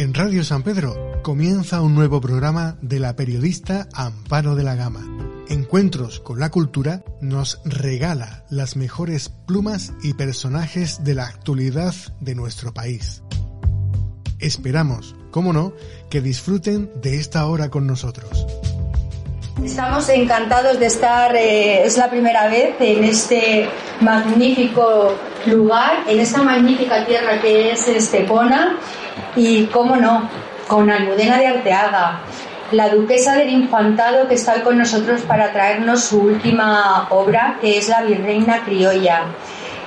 En Radio San Pedro comienza un nuevo programa de la periodista Amparo de la Gama. Encuentros con la Cultura nos regala las mejores plumas y personajes de la actualidad de nuestro país. Esperamos, como no, que disfruten de esta hora con nosotros. Estamos encantados de estar, eh, es la primera vez en este magnífico lugar, en esta magnífica tierra que es Estepona y, cómo no, con Almudena de Arteaga, la duquesa del infantado que está con nosotros para traernos su última obra, que es La Virreina Criolla.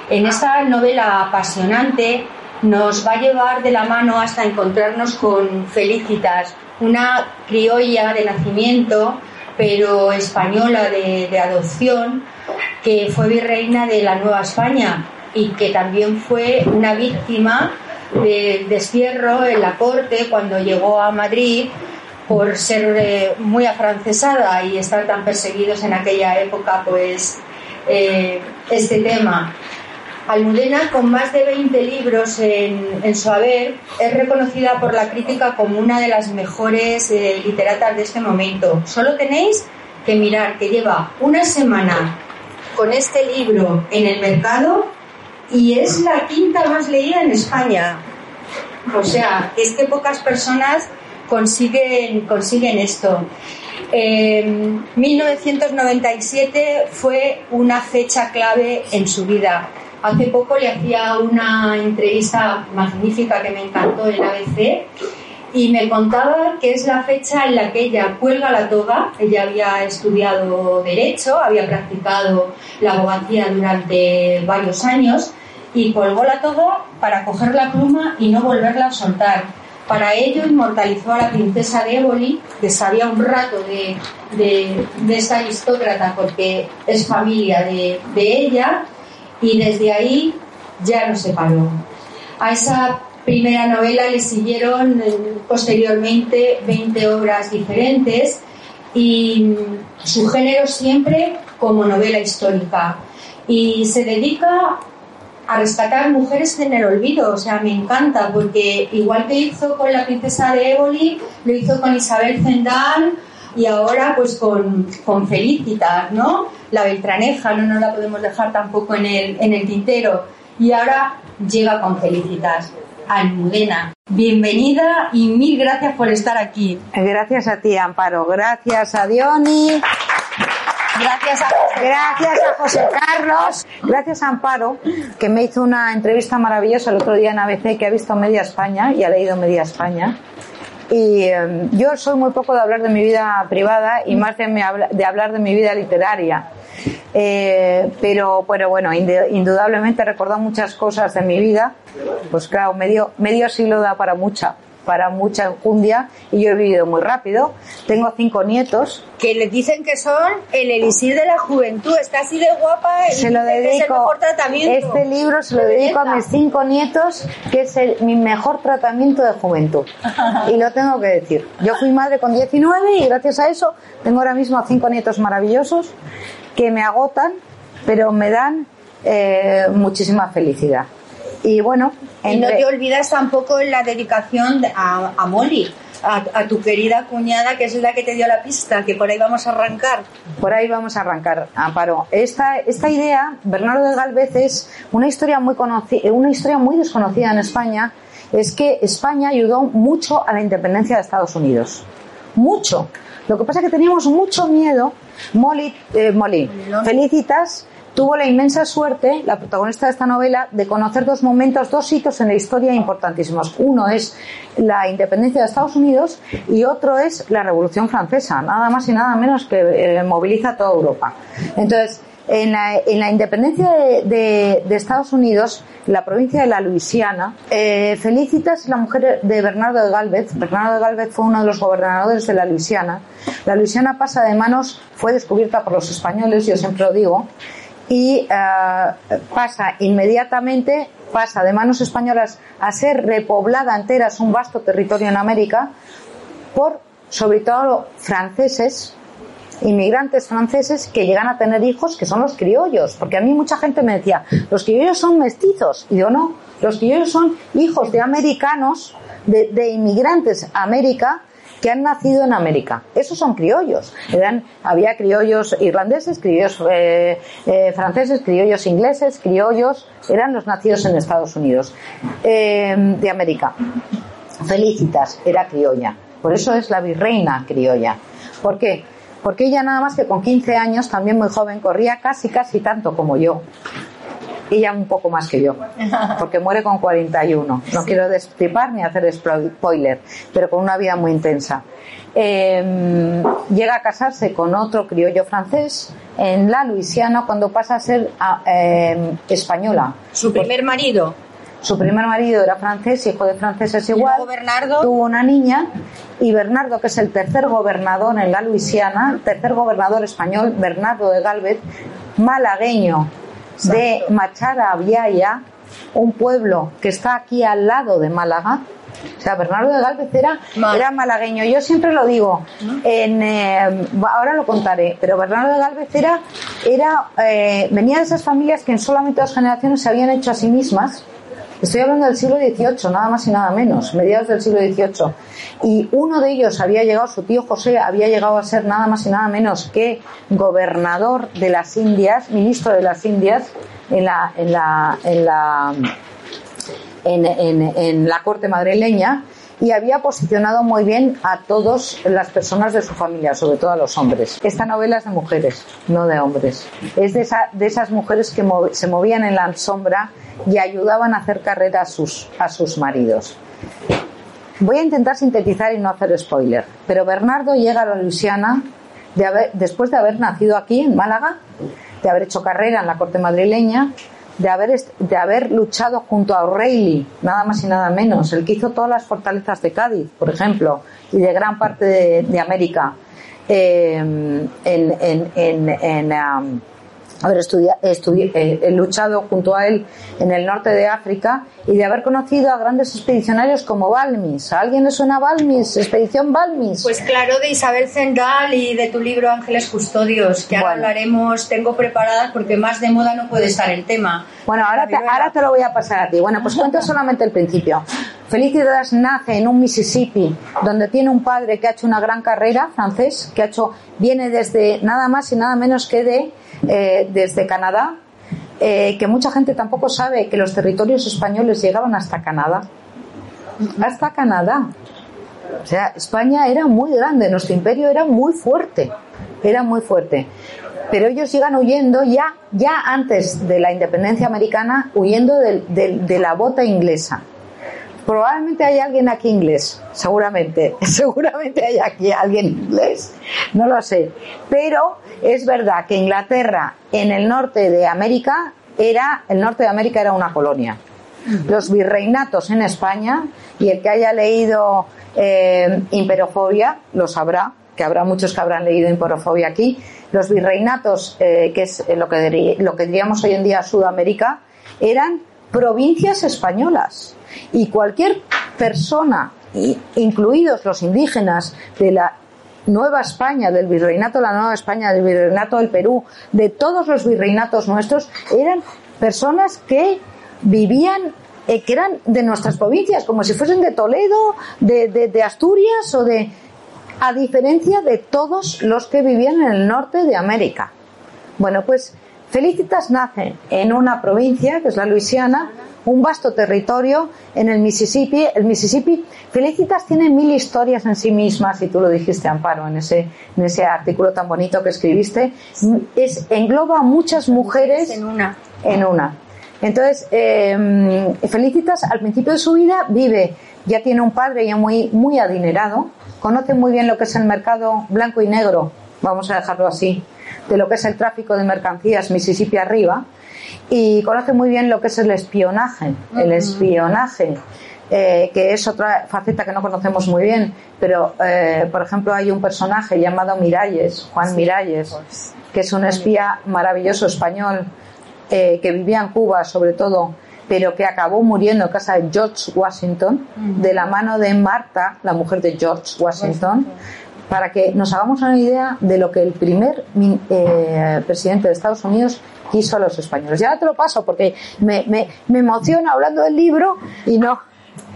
En esta novela apasionante nos va a llevar de la mano hasta encontrarnos con Felicitas, una criolla de nacimiento pero española de, adopción, que fue virreina de la Nueva España y que también fue una víctima del destierro en la corte cuando llegó a Madrid por ser eh, muy afrancesada y estar tan perseguidos en aquella época, pues eh, este tema. Almudena, con más de 20 libros en, su haber, es reconocida por la crítica como una de las mejores eh, literatas de este momento. Solo tenéis que mirar que lleva una semana con este libro en el mercado y es la quinta más leída en España. O sea, es que pocas personas consiguen, consiguen esto. 1997 fue una fecha clave en su vida Hace poco le hacía una entrevista magnífica que me encantó en ABC y me contaba que es la fecha en la que ella cuelga la toga. Ella había estudiado Derecho, había practicado la abogacía durante varios años y colgó la toga para coger la pluma y no volverla a soltar. Para ello inmortalizó a la princesa de Éboli, que sabía un rato de, de, esta aristócrata porque es familia de, de ella y desde ahí ya no se paró. A esa primera novela le siguieron eh, posteriormente 20 obras diferentes y su género siempre como novela histórica. Y se dedica a rescatar mujeres en el olvido, o sea, me encanta, porque igual que hizo con la princesa de Éboli, lo hizo con Isabel Zendán y ahora pues con, con Felicitas, ¿no? la Beltraneja, no nos la podemos dejar tampoco en el, en el tintero. Y ahora llega con Felicitas. Almudena, bienvenida y mil gracias por estar aquí. Gracias a ti, Amparo. Gracias a Diony. Gracias a, gracias a José Carlos. Gracias a Amparo, que me hizo una entrevista maravillosa el otro día en ABC, que ha visto media España y ha leído media España. Y em, yo soy muy poco de hablar de mi vida privada y más de, de hablar de mi vida literaria. Eh, pero, bueno, indudablemente he recordado muchas cosas de mi vida. Pues claro, medio siglo da para mucha para mucha enjundia y yo he vivido muy rápido. Tengo cinco nietos. Que le dicen que son el elixir de la juventud. Está así de guapa y se lo dedico, tratamiento. Este libro se lo dedico a mis cinco nietos, que es mi mejor tratamiento de juventud. y lo tengo que decir. Yo fui madre con 19 y gracias a eso tengo ahora mismo cinco nietos maravillosos que me agotan, pero me dan eh, muchísima felicidad. Y bueno. Y no te olvidas tampoco la dedicación a, a Molly. A, tu querida cuñada, que es la que te dio la pista, que por ahí vamos a arrancar. Por ahí vamos a arrancar, Amparo. Esta, esta idea, Bernardo de Galvez, es una historia muy conocida, una historia muy desconocida en España, es que España ayudó mucho a la independencia de Estados Unidos. Mucho. Lo que pasa es que teníamos mucho miedo. Molly, eh, Molly Felicitas tuvo la inmensa suerte, la protagonista de esta novela, de conocer dos momentos, dos hitos en la historia importantísimos. Uno es la independencia de Estados Unidos y otro es la Revolución Francesa, nada más y nada menos que eh, moviliza toda Europa. Entonces, en la, independencia de, Estados Unidos, la provincia de la Luisiana, eh, Felicitas la mujer de Bernardo de Galvez. Bernardo de Galvez fue uno de los gobernadores de la Luisiana. La Luisiana pasa de manos, fue descubierta por los españoles, yo siempre lo digo, y eh, pasa inmediatamente, pasa de manos españolas a ser repoblada entera, es un vasto territorio en América, por sobre todo franceses, inmigrantes franceses que llegan a tener hijos que son los criollos, porque a mí mucha gente me decía, los criollos son mestizos, y yo no, los criollos son hijos de americanos, de, inmigrantes a América, que han nacido en América. Esos son criollos. Eran, había criollos irlandeses, criollos eh, eh, franceses, criollos ingleses, criollos, eran los nacidos en Estados Unidos eh, de América. Felicitas era criolla. Por eso es la virreina criolla. ¿Por qué? porque ella nada más que con 15 años, también muy joven, corría casi, casi tanto como yo. Ella un poco más que yo, porque muere con 41. No quiero destripar ni hacer spoiler, pero con una vida muy intensa. Em, llega a casarse con otro criollo francés en la Luisiana cuando pasa a ser em, española. ¿Su primer marido? Su primer marido era francés, hijo de franceses igual. Bernardo? Tuvo una niña y Bernardo, que es el tercer gobernador en la Luisiana, tercer gobernador español, Bernardo de Galvez, malagueño de Machara Viaya, un pueblo que está aquí al lado de Málaga. O sea, Bernardo de Galvez era, era malagueño. Yo siempre lo digo, en, eh, ahora lo contaré, pero Bernardo de Galvez era, era eh, venía de esas familias que en solamente dos generaciones se habían hecho a sí mismas Estoy hablando del siglo XVIII, nada más y nada menos, mediados del siglo XVIII. Y uno de ellos había llegado, su tío José, había llegado a ser nada más y nada menos que gobernador de las Indias, ministro de las Indias, en la, en la, en la, en, la corte madrileña y había posicionado muy bien a todas las personas de su familia, sobre todo a los hombres. Esta novela es de mujeres, no de hombres. Es de, de esas mujeres que se movían en la sombra y ayudaban a hacer carrera a sus, a sus maridos. Voy a intentar sintetizar y no hacer spoiler, pero Bernardo llega a la Luisiana después de haber nacido aquí, en Málaga, de haber hecho carrera en la corte madrileña, de haber, de haber luchado junto a O'Reilly, nada más y nada menos, el que hizo todas las fortalezas de Cádiz, por ejemplo, y de gran parte de, América, eh, en, en, en, um, haber eh, luchado junto a él en el norte de África y de haber conocido a grandes expedicionarios como Balmis. ¿A alguien le suena Balmis? ¿Expedición Balmis? Pues claro, de Isabel Zendal y de tu libro Ángeles Custodios, que ahora hablaremos, tengo preparadas porque más de moda no puede estar el tema. Bueno, ahora te, ahora te lo voy a pasar a ti. Bueno, pues cuento solamente el principio. Felicidades nace en un Mississippi donde tiene un padre que ha hecho una gran carrera francés, que ha hecho, viene desde nada más y nada menos que de eh, desde Canadá, eh, que mucha gente tampoco sabe que los territorios españoles llegaban hasta Canadá. Hasta Canadá. O sea, España era muy grande, nuestro imperio era muy fuerte, era muy fuerte. Pero ellos llegan huyendo ya, ya antes de la independencia americana, huyendo de la bota inglesa. Probablemente hay alguien aquí inglés, seguramente, seguramente hay aquí alguien inglés, no lo sé. Pero es verdad que Inglaterra en el norte de América era, el norte de América era una colonia. Los virreinatos en España, y el que haya leído eh, Imperofobia lo sabrá, que habrá muchos que habrán leído Imperofobia aquí, los virreinatos, eh, que es lo que, lo que diríamos hoy en día Sudamérica, eran provincias españolas y cualquier persona, incluidos los indígenas de la Nueva España, del virreinato de la Nueva España, del virreinato del Perú, de todos los virreinatos nuestros, eran personas que vivían, eh, que eran de nuestras provincias, como si fuesen de Toledo, de, de Asturias o de. a diferencia de todos los que vivían en el norte de América. Bueno, pues Felicitas nace en una provincia, que es la Luisiana, un vasto territorio en el Mississippi. El Mississippi, Felicitas tiene mil historias en sí mismas, y tú lo dijiste, Amparo, en ese, en ese artículo tan bonito que escribiste. Es, engloba a muchas mujeres en una. En una. Entonces, eh, Felicitas al principio de su vida vive, ya tiene un padre ya muy, muy adinerado, conoce muy bien lo que es el mercado blanco y negro vamos a dejarlo así, de lo que es el tráfico de mercancías Mississippi arriba y conoce muy bien lo que es el espionaje, el espionaje. Eh, que es otra faceta que no conocemos muy bien, pero eh, por ejemplo hay un personaje llamado Miralles, Juan Miralles, que es un espía maravilloso español eh, que vivía en Cuba sobre todo, pero que acabó muriendo en casa de George Washington, de la mano de Marta, la mujer de George Washington, para que nos hagamos una idea de lo que el primer presidente de Estados Unidos quiso a los españoles. Ya te lo paso porque me, emociona hablando del libro y no.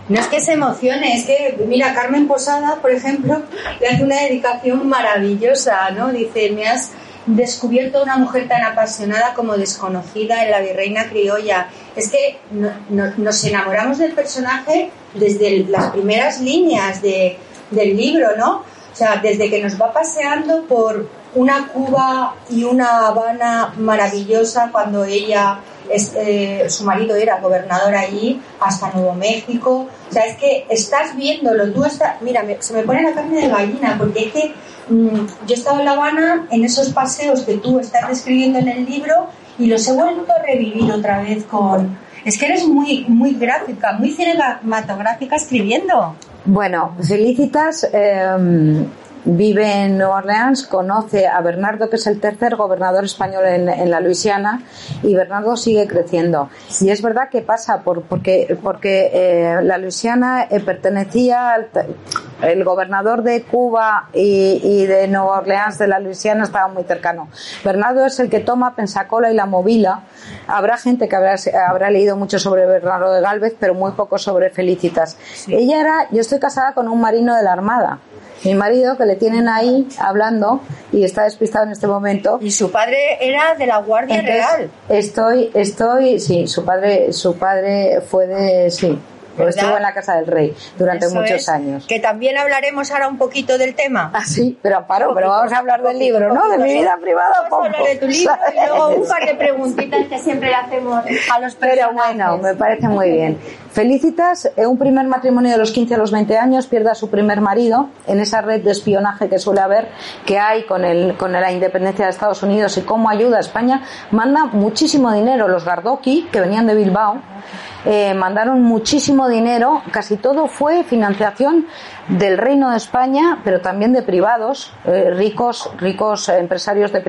No es que se emocione, es que, mira, Carmen Posada, por ejemplo, le hace una dedicación maravillosa, ¿no? Dice, me has descubierto una mujer tan apasionada como desconocida en la virreina criolla. Es que nos enamoramos del personaje desde las primeras líneas de, del libro, ¿no? O sea, desde que nos va paseando por una Cuba y una Habana maravillosa cuando ella, eh, su marido era gobernador allí, hasta Nuevo México. O sea, es que estás viéndolo, tú estás, mira, se me pone la carne de gallina, porque es que mm, yo he estado en La Habana en esos paseos que tú estás describiendo en el libro y los he vuelto a revivir otra vez con... Es que eres muy, muy gráfica, muy cinematográfica escribiendo. Bueno, felicitas. Eh vive en Nueva Orleans, conoce a Bernardo, que es el tercer gobernador español en, la Luisiana, y Bernardo sigue creciendo. Y es verdad que pasa por, porque, porque eh, la Luisiana eh, pertenecía al el gobernador de Cuba y, de Nueva Orleans de la Luisiana estaba muy cercano. Bernardo es el que toma Pensacola y la Movila. Habrá gente que habrá, habrá leído mucho sobre Bernardo de Galvez, pero muy poco sobre Felicitas. Ella era, yo estoy casada con un marino de la Armada mi marido que le tienen ahí hablando y está despistado en este momento. Y su padre era de la Guardia Real. Estoy, estoy, sí, su padre, su padre fue de, sí, Estuvo en la Casa del Rey durante muchos años. Que también hablaremos ahora un poquito del tema. Ah, sí, pero paro, pero vamos a hablar del libro, ¿no? De mi vida privada. A hablar de tu libro y luego un par de preguntitas que siempre le hacemos a los personajes. Pero bueno, me parece muy bien. Felicitas, en un primer matrimonio de los 15 a los 20 años, pierde a su primer marido en esa red de espionaje que suele haber, que hay con, el, con la independencia de Estados Unidos y cómo ayuda a España. Manda muchísimo dinero los Gardoki, que venían de Bilbao, eh, mandaron muchísimo dinero, casi todo fue financiación del Reino de España, pero también de privados, eh, ricos, ricos empresarios de,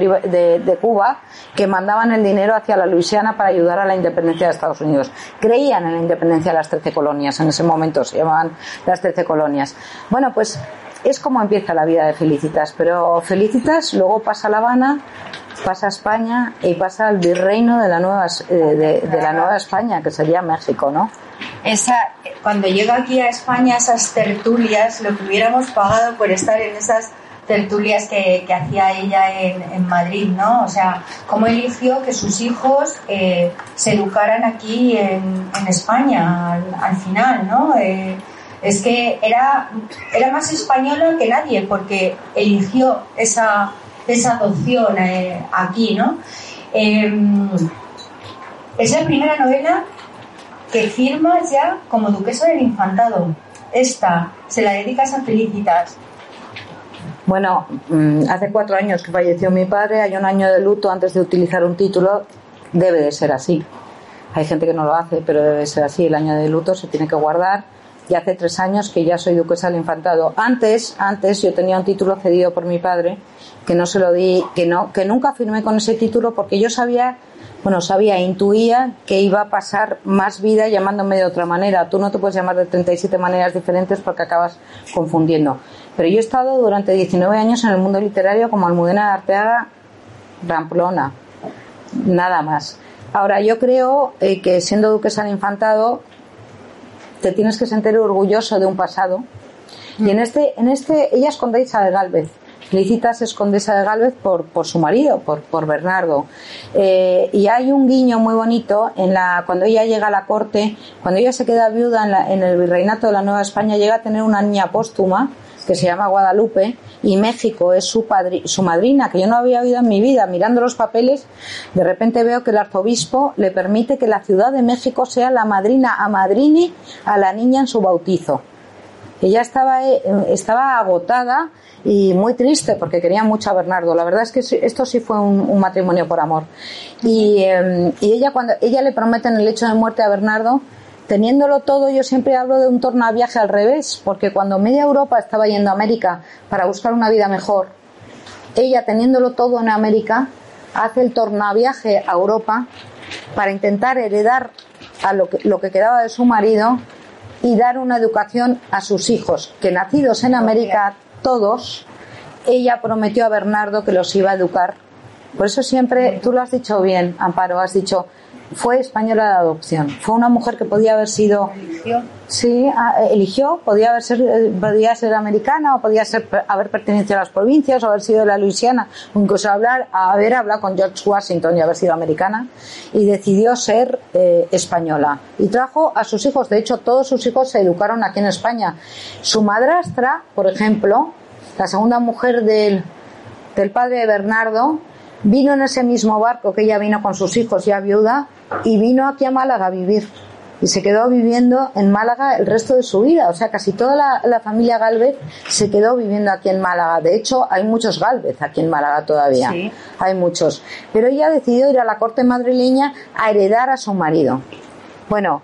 de, Cuba, que mandaban el dinero hacia la Luisiana para ayudar a la independencia de Estados Unidos. Creían en la independencia de las trece colonias, en ese momento se llamaban las trece colonias. Bueno, pues es como empieza la vida de Felicitas, pero Felicitas luego pasa a La Habana, pasa a España y pasa al virreino de la nueva, eh, de, la nueva España, que sería México, ¿no? Esa, cuando llega aquí a España, esas tertulias, lo que hubiéramos pagado por estar en esas tertulias que, hacía ella en, Madrid, ¿no? O sea, cómo eligió que sus hijos eh, se educaran aquí en, España al, final, ¿no? Eh, es que era, era más española que nadie porque eligió esa, esa adopción eh, aquí, ¿no? Em, es la primera novela que firma ya como duquesa del infantado. Esta se la dedicas a Felicitas. Bueno, mm, hace cuatro años que falleció mi padre, hay un año de luto antes de utilizar un título, debe de ser así. Hay gente que no lo hace, pero debe de ser así. El año de luto se tiene que guardar y hace tres años que ya soy duquesa del infantado. Antes, antes yo tenía un título cedido por mi padre que no se lo di, que no, que nunca firmé con ese título porque yo sabía, bueno, sabía, intuía que iba a pasar más vida llamándome de otra manera. Tú no te puedes llamar de 37 maneras diferentes porque acabas confundiendo. Pero yo he estado durante 19 años en el mundo literario como Almudena de Arteaga, Ramplona, nada más. Ahora, yo creo eh, que siendo duquesa del infantado, te tienes que sentir orgulloso de un pasado. Y en este, en este, ella es condesa de Galvez. Felicitas es condesa de Galvez por, por su marido, por, por Bernardo. Eh, y hay un guiño muy bonito en la, cuando ella llega a la corte, cuando ella se queda viuda en, la, en el virreinato de la Nueva España, llega a tener una niña póstuma que se llama Guadalupe y México es su, su madrina, que yo no había oído en mi vida. Mirando los papeles, de repente veo que el arzobispo le permite que la Ciudad de México sea la madrina a madrini a la niña en su bautizo. Ella estaba, eh, estaba agotada y muy triste porque quería mucho a Bernardo. La verdad es que esto sí fue un, matrimonio por amor. Y, em, y, ella cuando ella le promete en el hecho de muerte a Bernardo, teniéndolo todo, yo siempre hablo de un tornaviaje al revés, porque cuando media Europa estaba yendo a América para buscar una vida mejor, ella teniéndolo todo en América, hace el tornaviaje a Europa para intentar heredar a lo que, lo que quedaba de su marido y dar una educación a sus hijos, que nacidos en América todos, ella prometió a Bernardo que los iba a educar. Por eso siempre, tú lo has dicho bien, Amparo, has dicho, fue española de adopción. Fue una mujer que podía haber sido. ¿Eligió? Sí, eligió. Podía haber ser, eh, podía ser americana o podía ser, haber pertenecido a las provincias o haber sido de la Luisiana. O incluso hablar, haber hablado con George Washington y haber sido americana. Y decidió ser eh, española. Y trajo a sus hijos. De hecho, todos sus hijos se educaron aquí en España. Su madrastra, por ejemplo, la segunda mujer del, del padre de Bernardo, vino en ese mismo barco que ella vino con sus hijos ya viuda y vino aquí a Málaga a vivir. Y se quedó viviendo en Málaga el resto de su vida. O sea, casi toda la, familia Galvez se quedó viviendo aquí en Málaga. De hecho, hay muchos Galvez aquí en Málaga todavía. Hay muchos. Pero ella decidió ir a la corte madrileña a heredar a su marido. Bueno,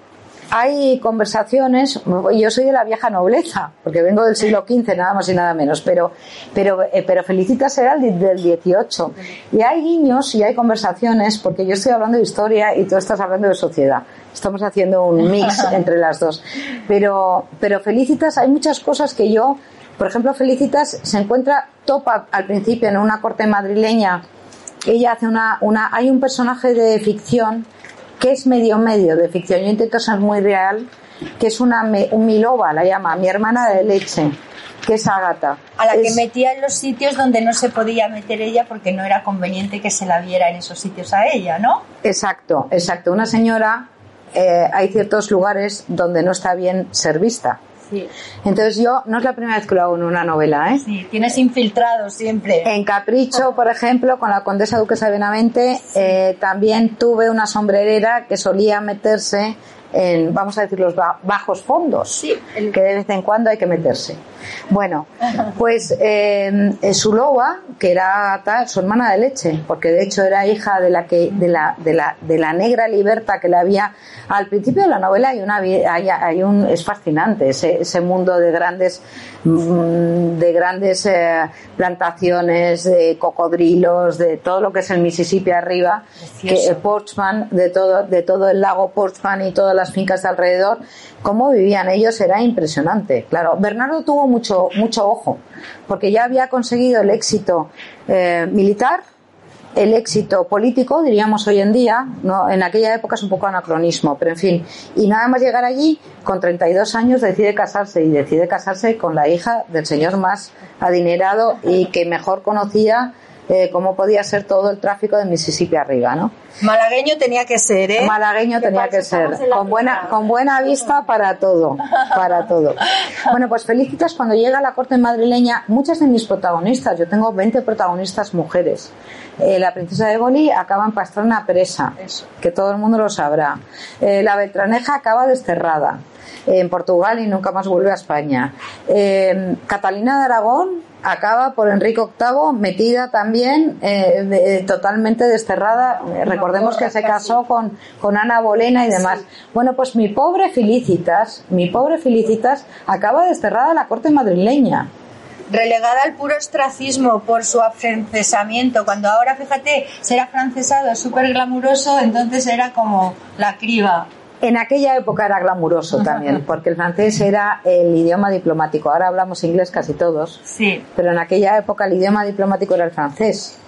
hay conversaciones, yo soy de la vieja nobleza, porque vengo del siglo XV, nada más y nada menos, pero, pero, eh, pero Felicitas era del XVIII. Y hay guiños y hay conversaciones, porque yo estoy hablando de historia y tú estás hablando de sociedad. Estamos haciendo un mix entre las dos. Pero, pero Felicitas, hay muchas cosas que yo, por ejemplo, Felicitas se encuentra topa al principio en una corte madrileña. Ella hace una, una, hay un personaje de ficción que es medio medio de ficción. Yo intento ser muy real, que es una un miloba, la llama, mi hermana de leche, que es Ágata. A la que metía en los sitios donde no se podía meter ella porque no era conveniente que se la viera en esos sitios a ella, ¿no? Exacto, exacto. Una señora, eh, hay ciertos lugares donde no está bien ser vista. Entonces yo, no es la primera vez que lo hago en una novela, ¿eh? Sí, tienes infiltrado siempre. En Capricho, por ejemplo, con la condesa Duquesa de Benavente, eh, también tuve una sombrerera que solía meterse en, vamos a decir, los bajos fondos, que de vez en cuando hay que meterse. Bueno, pues eh, Suloa, que era su hermana de leche, porque de hecho era hija de la que de la, de la, de la negra liberta que le había al principio de la novela hay una hay, hay un es fascinante ese, ese mundo de grandes mm, de grandes eh, plantaciones de cocodrilos de todo lo que es el Mississippi arriba que eh, Portsman de todo de todo el lago Portsman y todas las fincas de alrededor cómo vivían ellos era impresionante. Claro Bernardo tuvo mucho mucho ojo porque ya había conseguido el éxito eh, militar el éxito político, diríamos hoy en día, no, en aquella época es un poco anacronismo, pero en fin, y nada más llegar allí, con 32 años decide casarse y decide casarse con la hija del señor más adinerado y que mejor conocía eh, cómo podía ser todo el tráfico de Mississippi arriba, ¿no? Malagueño tenía que ser, ¿eh? Malagueño tenía que ser, con buena, con buena vista para todo, para todo. Bueno, pues Felicitas cuando llega a la corte madrileña, muchas de mis protagonistas, yo tengo 20 protagonistas mujeres, eh, la princesa de Goli acaba en Pastrana presa, que todo el mundo lo sabrá. Eh, la Beltraneja acaba desterrada en Portugal y nunca más vuelve a España. Catalina de Aragón acaba por Enrique VIII metida también eh, totalmente desterrada. Recordemos que se casó con, con Ana Bolena y demás. Bueno, pues mi pobre Felicitas, mi pobre Felicitas acaba desterrada en la corte madrileña relegada al puro ostracismo por su afrancesamiento, cuando ahora, fíjate, ser afrancesado es súper glamuroso, entonces era como la criba. En aquella época era glamuroso también, porque el francés era el idioma diplomático. Ahora hablamos inglés casi todos, sí. pero en aquella época el idioma diplomático era el francés.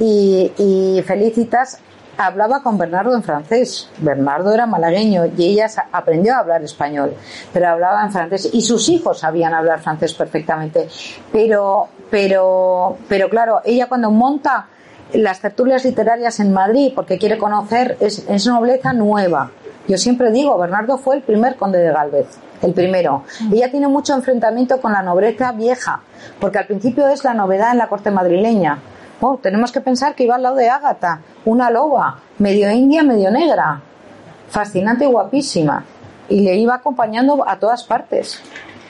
y, Felicitas hablaba con Bernardo en francés. Bernardo era malagueño y ella aprendió a hablar español, pero hablaba en francés. Y sus hijos sabían hablar francés perfectamente. Pero, pero, pero claro, ella cuando monta las tertulias literarias en Madrid, porque quiere conocer, es, es nobleza nueva yo siempre digo, Bernardo fue el primer conde de Galvez, el primero. Ella tiene mucho enfrentamiento con la nobleza vieja, porque al principio es la novedad en la corte madrileña. Oh, tenemos que pensar que iba al lado de Ágata, una loba, medio india, medio negra, fascinante y guapísima, y le iba acompañando a todas partes.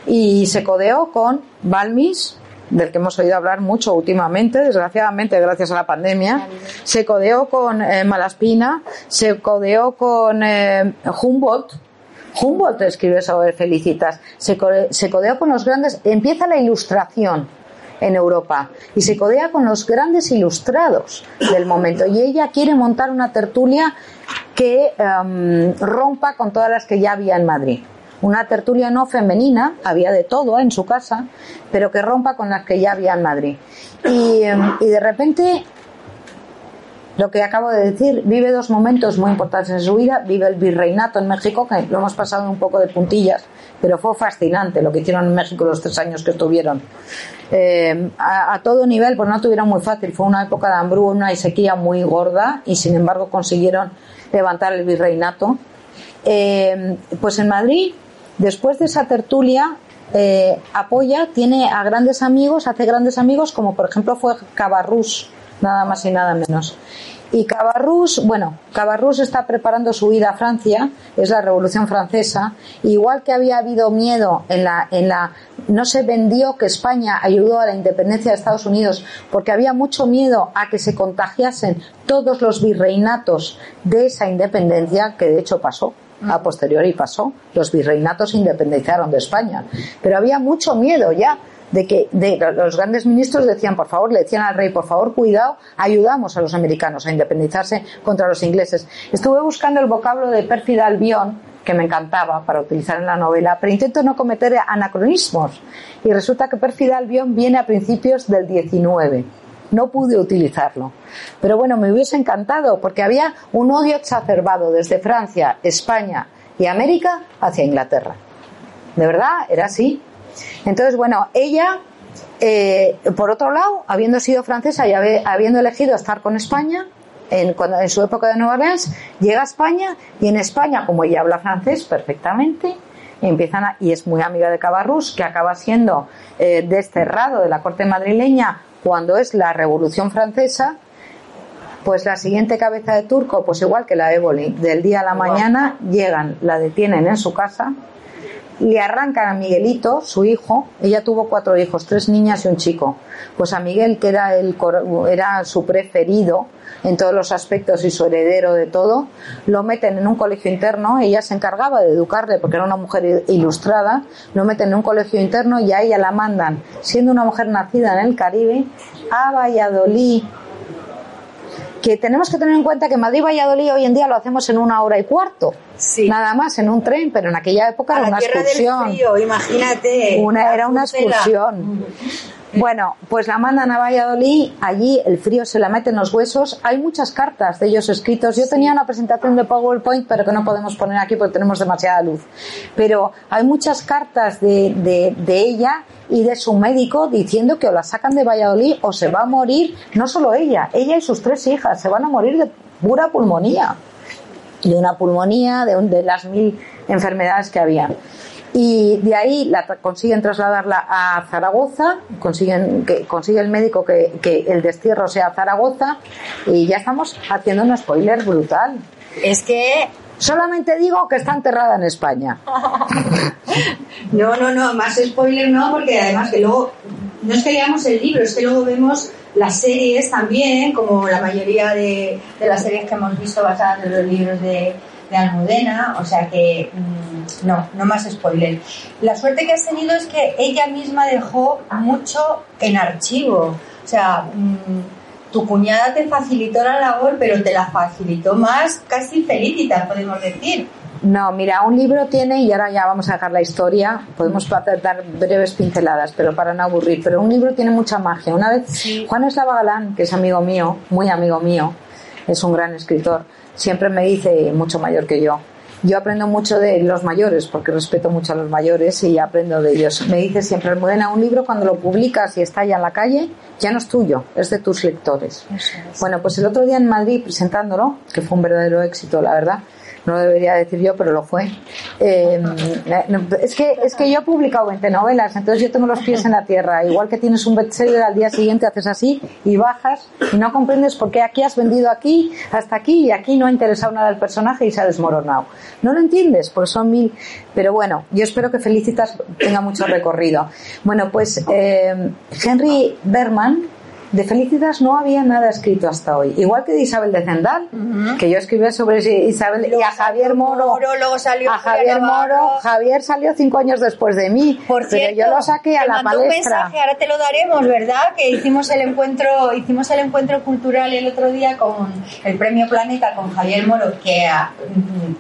y se codeó con Balmis, del que hemos oído hablar mucho últimamente, desgraciadamente gracias a la pandemia, se codeó con eh, Malaspina, se codeó con eh, Humboldt, Humboldt escribe sobre Felicitas, se, codeó con los grandes, empieza la ilustración en Europa y se codea con los grandes ilustrados del momento. Y ella quiere montar una tertulia que em, rompa con todas las que ya había en Madrid una tertulia no femenina, había de todo en su casa, pero que rompa con las que ya había en Madrid. Y, de repente, lo que acabo de decir, vive dos momentos muy importantes en su vida, vive el virreinato en México, que lo hemos pasado un poco de puntillas, pero fue fascinante lo que hicieron en México los tres años que estuvieron. Eh, a, todo nivel, pues no tuvieron muy fácil, fue una época de hambruna y sequía muy gorda y sin embargo consiguieron levantar el virreinato. Eh, pues en Madrid Después de esa tertulia, eh, apoya, tiene a grandes amigos, hace grandes amigos, como por ejemplo fue Cabarrús, nada más y nada menos. Y Cabarrús, bueno, Cabarrús está preparando su ida a Francia, es la Revolución Francesa, igual que había habido miedo en la, en la, no se vendió que España ayudó a la independencia de Estados Unidos, porque había mucho miedo a que se contagiasen todos los virreinatos de esa independencia, que de hecho pasó a posteriori pasó. Los virreinatos se independizaron de España. Pero había mucho miedo ya de que de, los grandes ministros decían, por favor, le decían al rey, por favor, cuidado, ayudamos a los americanos a independizarse contra los ingleses. Estuve buscando el vocablo de pérfida albión, que me encantaba para utilizar en la novela, pero intento no cometer anacronismos. Y resulta que pérfida albión viene a principios del 19 no pude utilizarlo. Pero bueno, me hubiese encantado porque había un odio exacerbado desde Francia, España y América hacia Inglaterra. De verdad, era así. Entonces, bueno, ella, eh, por otro lado, habiendo sido francesa y habiendo elegido estar con España, en, cuando, en su época de Nueva Orleans, llega a España y en España, como ella habla francés perfectamente, empiezan y es muy amiga de Cabarrús, que acaba siendo eh, desterrado de la corte madrileña cuando es la Revolución Francesa, pues la siguiente cabeza de turco, pues igual que la Éboli, del día a la mañana llegan, la detienen en su casa, le arrancan a Miguelito, su hijo, ella tuvo cuatro hijos, tres niñas y un chico, pues a Miguel, que era, el, era su preferido, en todos los aspectos y su heredero de todo, lo meten en un colegio interno, ella se encargaba de educarle porque era una mujer ilustrada, lo meten en un colegio interno y a ella la mandan, siendo una mujer nacida en el Caribe, a Valladolid que tenemos que tener en cuenta que Madrid-Valladolid hoy en día lo hacemos en una hora y cuarto. Nada más en un tren, pero en aquella época era una excursión. imagínate. Una, era una excursión. Bueno, pues la mandan a Valladolid, allí el frío se la mete en los huesos. Hay muchas cartas de ellos escritos. Yo tenía una presentación de PowerPoint, pero que no podemos poner aquí porque tenemos demasiada luz. Pero hay muchas cartas de, de, de ella y de su médico diciendo que o la sacan de Valladolid o se va a morir, no solo ella, ella y sus tres hijas, se van a morir de pura pulmonía. De una pulmonía, de, de las mil enfermedades que había y de ahí la consiguen trasladarla a Zaragoza, consiguen que consigue el médico que, que el destierro sea Zaragoza y ya estamos haciendo un spoiler brutal. Es que Solamente digo que está enterrada en España. no, no, no, más spoiler no, porque además que luego, no es que leamos el libro, es que luego vemos las series también, como la mayoría de, de las series que hemos visto basadas en los libros de, de Almudena, o sea que mm, no, no más spoiler. La suerte que has tenido es que ella misma dejó mucho en archivo, o sea, mm, tu cuñada te facilitó la labor, pero te la facilitó más casi felicitas, podemos decir. No, mira, un libro tiene, y ahora ya vamos a dejar la historia, podemos dar breves pinceladas, pero para no aburrir, pero un libro tiene mucha magia. Una vez, Juan Eslava Galán, que es amigo mío, muy amigo mío, es un gran escritor, siempre me dice, mucho mayor que yo, yo aprendo mucho de los mayores, porque respeto mucho a los mayores y aprendo de ellos. Me dice siempre, Almudena, un libro cuando lo publicas y está ya en la calle, ya no es tuyo, es de tus lectores. Bueno, pues el otro día en Madrid presentándolo, que fue un verdadero éxito, la verdad, no lo debería decir yo, pero lo fue. Eh, es, que, es que yo he publicado 20 novelas, entonces yo tengo los pies en la tierra. Igual que tienes un bestseller, al día siguiente haces así y bajas y no comprendes por qué aquí has vendido aquí, hasta aquí y aquí no ha interesado nada el personaje y se ha desmoronado. No lo entiendes, porque son mil. Pero bueno, yo espero que Felicitas tenga mucho recorrido. Bueno, pues eh, Henry Berman de Felicitas no había nada escrito hasta hoy. Igual que de Isabel de Zendal, que yo escribí sobre Isabel y a Javier Moro. luego salió a Javier Moro. Javier salió cinco años después de mí. Por cierto, pero yo lo saqué a la palestra. Un mensaje, ahora te lo daremos, ¿verdad? Que hicimos el encuentro, hicimos el encuentro cultural el otro día con el Premio Planeta con Javier Moro, que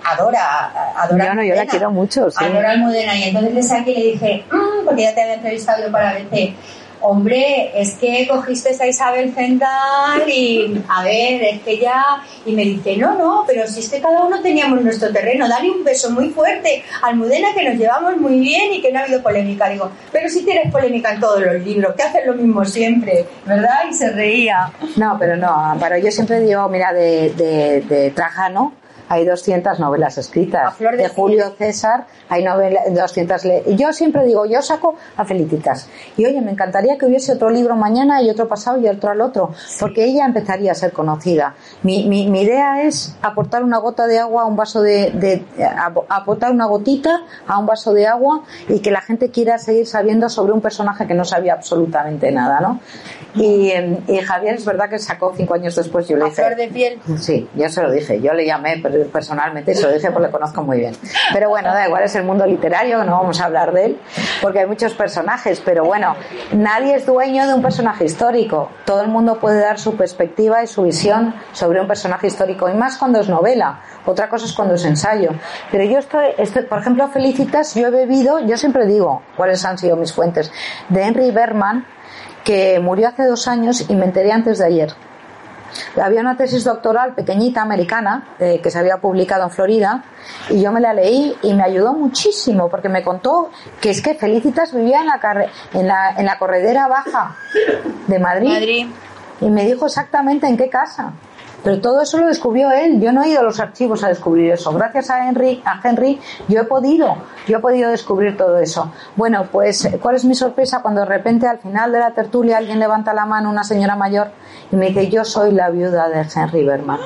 adora, adora. Yo no, yo la quiero mucho, sí. Adora Almudena. Y entonces le saqué y le dije, mm", porque ya te había entrevistado yo para verte hombre, es que cogiste a Isabel Zendal y, a ver, es que ya, y me dice, no, no, pero si es que cada uno teníamos nuestro terreno, dale un beso muy fuerte, Almudena, que nos llevamos muy bien y que no ha habido polémica. Digo, pero si tienes polémica en todos los libros, que haces lo mismo siempre, ¿verdad? Y se reía. No, pero no, pero yo siempre digo, mira, de, de, de Trajano, hay 200 novelas escritas. De, Julio César hay novelas, 200. Yo siempre digo, yo saco a Felicitas. Y oye, me encantaría que hubiese otro libro mañana y otro pasado y otro al otro, porque ella empezaría a ser conocida. Mi, mi, mi idea es aportar una gota de agua a un vaso de, de, aportar una gotita a un vaso de agua y que la gente quiera seguir sabiendo sobre un personaje que no sabía absolutamente nada, ¿no? Y, y Javier es verdad que sacó cinco años después, yo le dije. Flor de piel. Sí, yo se lo dije, yo le llamé, pero personalmente, se lo dije porque le conozco muy bien. Pero bueno, da igual, es el mundo literario, no vamos a hablar de él, porque hay muchos personajes, pero bueno, nadie es dueño de un personaje histórico. Todo el mundo puede dar su perspectiva y su visión sobre un personaje histórico, y más cuando es novela. Otra cosa es cuando es ensayo. Pero yo estoy, estoy por ejemplo, Felicitas, yo he bebido, yo siempre digo cuáles han sido mis fuentes, de Henry Berman, que murió hace dos años y me enteré antes de ayer. Había una tesis doctoral pequeñita americana eh, que se había publicado en Florida y yo me la leí y me ayudó muchísimo porque me contó que es que Felicitas vivía en la, en la, en la corredera baja de Madrid. Madrid. Y me dijo exactamente en qué casa. Pero todo eso lo descubrió él. Yo no he ido a los archivos a descubrir eso. Gracias a Henry, a Henry, yo he podido, yo he podido descubrir todo eso. Bueno, pues, ¿cuál es mi sorpresa cuando de repente al final de la tertulia alguien levanta la mano, una señora mayor, y me dice, yo soy la viuda de Henry Berman?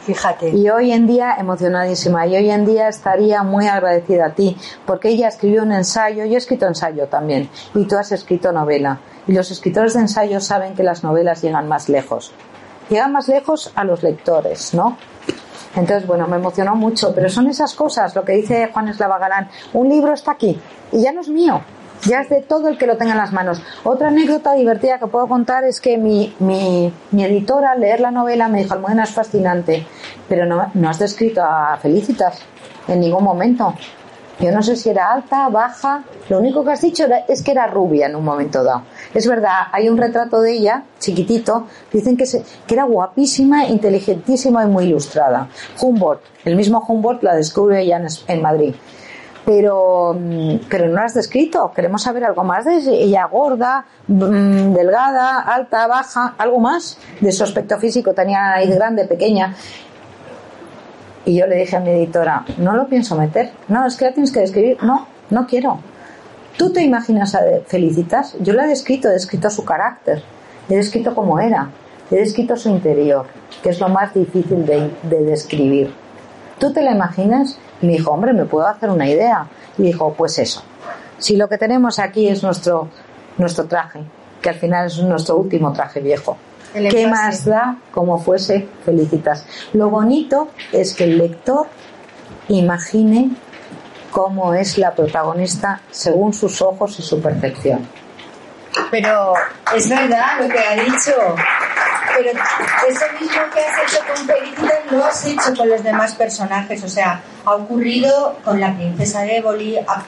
Fíjate. Y hoy en día, emocionadísima, y hoy en día estaría muy agradecida a ti, porque ella escribió un ensayo, yo he escrito ensayo también, y tú has escrito novela. Y los escritores de ensayo saben que las novelas llegan más lejos llega más lejos a los lectores, ¿no? Entonces, bueno, me emocionó mucho, pero son esas cosas, lo que dice Juan Eslava Galán, un libro está aquí y ya no es mío, ya es de todo el que lo tenga en las manos. Otra anécdota divertida que puedo contar es que mi, mi, editora, al leer la novela, me dijo, Almudena, es fascinante, pero no, no has descrito a Felicitas en ningún momento. Yo no sé si era alta, baja, lo único que has dicho es que era rubia en un momento dado. Es verdad, hay un retrato de ella, chiquitito, dicen que, que era guapísima, inteligentísima y muy ilustrada. Humboldt, el mismo Humboldt la descubre ella en, Madrid. Pero, mm, pero no la has descrito. Queremos saber algo más de ella, gorda, mm, delgada, alta, baja, algo más de su aspecto físico. Tenía nariz grande, pequeña. Y yo le dije a mi editora, no lo pienso meter. No, es que la tienes que describir. No, no quiero. ¿Tú te imaginas a Felicitas? Yo la he descrito, he descrito su carácter, he descrito cómo era, he descrito su interior, que es lo más difícil de, describir. ¿Tú te la imaginas? Y me dijo, hombre, me puedo hacer una idea. Y dijo, pues eso. Si lo que tenemos aquí es nuestro, nuestro traje, que al final es nuestro último traje viejo. ¿Qué más da como fuese Felicitas? Lo bonito es que el lector imagine cómo es la protagonista según sus ojos y su percepción. Pero es verdad lo que ha dicho. Pero eso mismo que has hecho con Felicitas lo has hecho con los demás personajes. O sea, ha ocurrido con la princesa de Éboli, ha,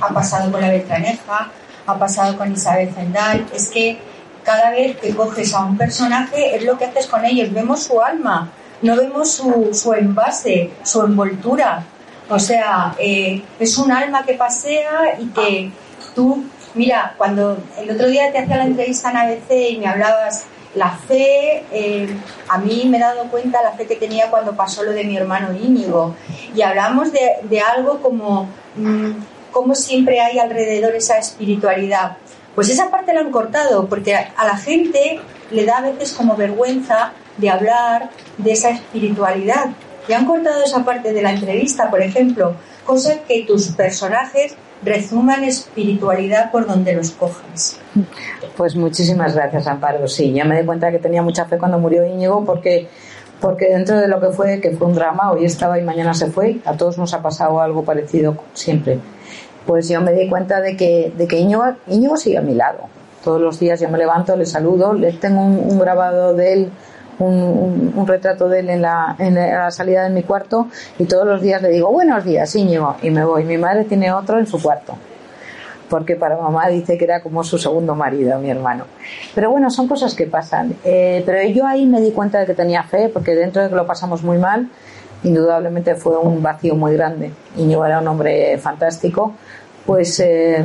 ha pasado con la Beltraneja, ha pasado con Isabel Zendal. Es que cada vez que coges a un personaje es lo que haces con ellos, vemos su alma, no vemos su, su envase, su envoltura. O sea, eh, es un alma que pasea y que tú, mira, cuando el otro día te hacía la entrevista en ABC y me hablabas la fe, eh, a mí me he dado cuenta la fe que tenía cuando pasó lo de mi hermano Íñigo. Y hablamos de, algo como, mm, como siempre hay alrededor esa espiritualidad. Pues esa parte la han cortado, porque a la gente le da a veces como vergüenza de hablar de esa espiritualidad. Y han cortado esa parte de la entrevista, por ejemplo, cosa que tus personajes resuman espiritualidad por donde los cojas. Pues muchísimas gracias, Amparo. Sí, ya me di cuenta que tenía mucha fe cuando murió Íñigo porque porque dentro de lo que fue, que fue un drama, hoy estaba y mañana se fue, a todos nos ha pasado algo parecido siempre. Pues yo me di cuenta de que, de que Íñigo, Íñigo sigue a mi lado. Todos los días yo me levanto, le saludo, le tengo un grabado de él un, retrato de él en la, en la salida de mi cuarto y todos los días le digo, buenos días, Íñigo, y me voy. Mi madre tiene otro en su cuarto porque para mamá dice que era como su segundo marido, mi hermano. Pero bueno, son cosas que pasan. Eh, pero yo ahí me di cuenta de que tenía fe, porque dentro de que lo pasamos muy mal, indudablemente fue un vacío muy grande. Íñigo era un hombre fantástico, pues eh,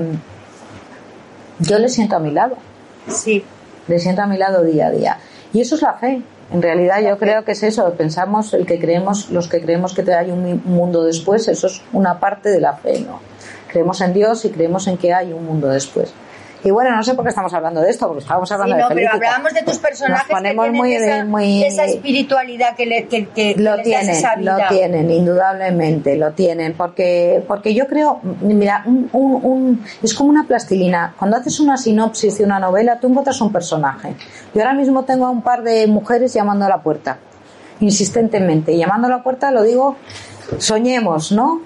yo le siento a mi lado. Sí. Le siento a mi lado día a día. Y eso es la fe. En realidad yo creo que es eso, pensamos el que creemos, los que creemos que hay un mundo después, eso es una parte de la fe, ¿no? Creemos en Dios y creemos en que hay un mundo después. Y bueno, no sé por qué estamos hablando de esto, porque estábamos hablando sí, no, pero hablábamos de tus personajes que tienen esa, esa, espiritualidad que, le, que, que lo tienen, lo tienen, indudablemente, lo tienen, porque porque yo creo, mira, un, un, es como una plastilina. Cuando haces una sinopsis de una novela, tú encuentras un personaje. Yo ahora mismo tengo a un par de mujeres llamando a la puerta, insistentemente, y llamando a la puerta lo digo soñemos, ¿no?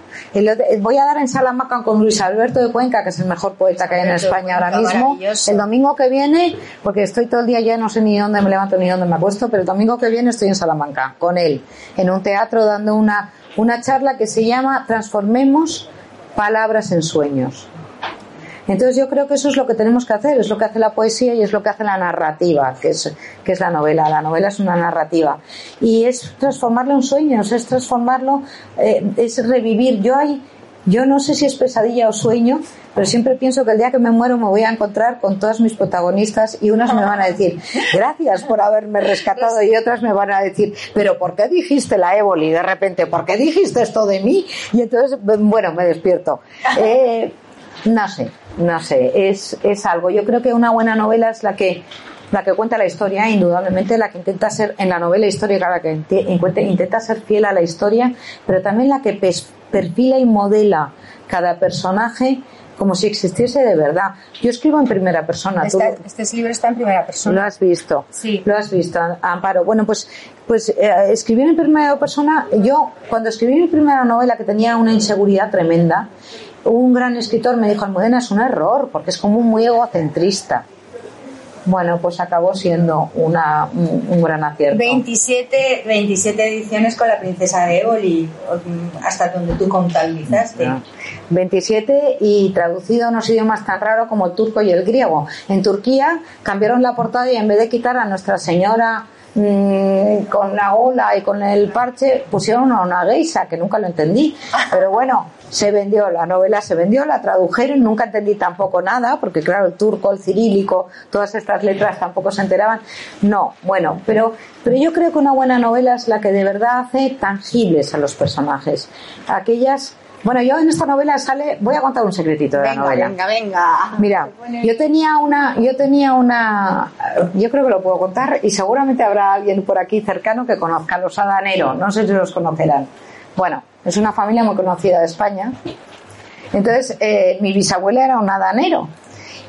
Voy a dar en Salamanca con Luis Alberto de Cuenca, que es el mejor poeta que hay en España ahora mismo. El domingo que viene, porque estoy todo el día ya no sé ni dónde me levanto ni dónde me acuesto, pero el domingo que viene estoy en Salamanca con él, en un teatro dando una, una charla que se llama Transformemos palabras en sueños. Entonces yo creo que eso es lo que tenemos que hacer, es lo que hace la poesía y es lo que hace la narrativa, que es, que es la novela. La novela es una narrativa. Y es transformarlo en sueños, es transformarlo, eh, es revivir. Yo hay, yo no sé si es pesadilla o sueño, pero siempre pienso que el día que me muero me voy a encontrar con todas mis protagonistas y unas me van a decir, gracias por haberme rescatado y otras me van a decir, pero ¿por qué dijiste la éboli de repente? ¿Por qué dijiste esto de mí? Y entonces, bueno, me despierto. Eh, no sé, no sé, es, es algo. Yo creo que una buena novela es la que la que cuenta la historia, indudablemente la que intenta ser en la novela histórica, la que intenta ser fiel a la historia, pero también la que perfila y modela cada personaje como si existiese de verdad. Yo escribo en primera persona. este libro está en primera persona. Lo has visto. Sí. Lo has visto, Amparo. Bueno, pues, pues eh, escribir en primera persona, yo cuando escribí mi primera novela que tenía una inseguridad tremenda, un gran escritor me dijo, Almudena, es un error, porque es como muy egocentrista. Bueno, pues acabó siendo una, un, gran acierto. 27, 27 ediciones con la princesa de Éboli, hasta donde tú contabilizaste. 27 y traducido a unos idiomas tan raros como el turco y el griego. En Turquía cambiaron la portada y en vez de quitar a Nuestra Señora mm, con la ola y con el parche, pusieron a una geisa, que nunca lo entendí. Pero bueno, se vendió, la novela se vendió, la tradujeron, nunca entendí tampoco nada, porque claro, el turco, el cirílico, todas estas letras tampoco se enteraban. No, bueno, pero, pero yo creo que una buena novela es la que de verdad hace tangibles a los personajes. Aquellas bueno, yo en esta novela sale, voy a contar un secretito de la novela. Venga, venga. Mira, yo tenía una, yo tenía una, yo creo que lo puedo contar y seguramente habrá alguien por aquí cercano que conozca a los Adanero, no sé si los conocerán. Bueno, es una familia muy conocida de España. Entonces, eh, mi bisabuela era un adanero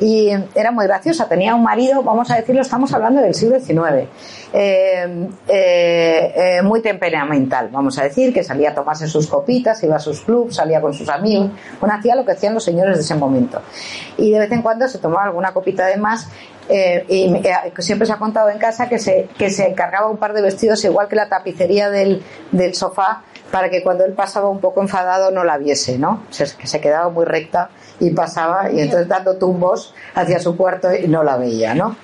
y era muy graciosa. Tenía un marido, vamos a decirlo, estamos hablando del siglo XIX, eh, eh, muy temperamental, vamos a decir, que salía a tomarse sus copitas, iba a sus clubs, salía con sus amigos, bueno, hacía lo que hacían los señores de ese momento. Y de vez en cuando se tomaba alguna copita de más y siempre se ha contado en casa que se, que se encargaba un par de vestidos igual que la tapicería del, del sofá para que cuando él pasaba un poco enfadado no la viese, ¿no? que se quedaba muy recta y pasaba y entonces dando tumbos hacia su cuarto y no la veía, ¿no?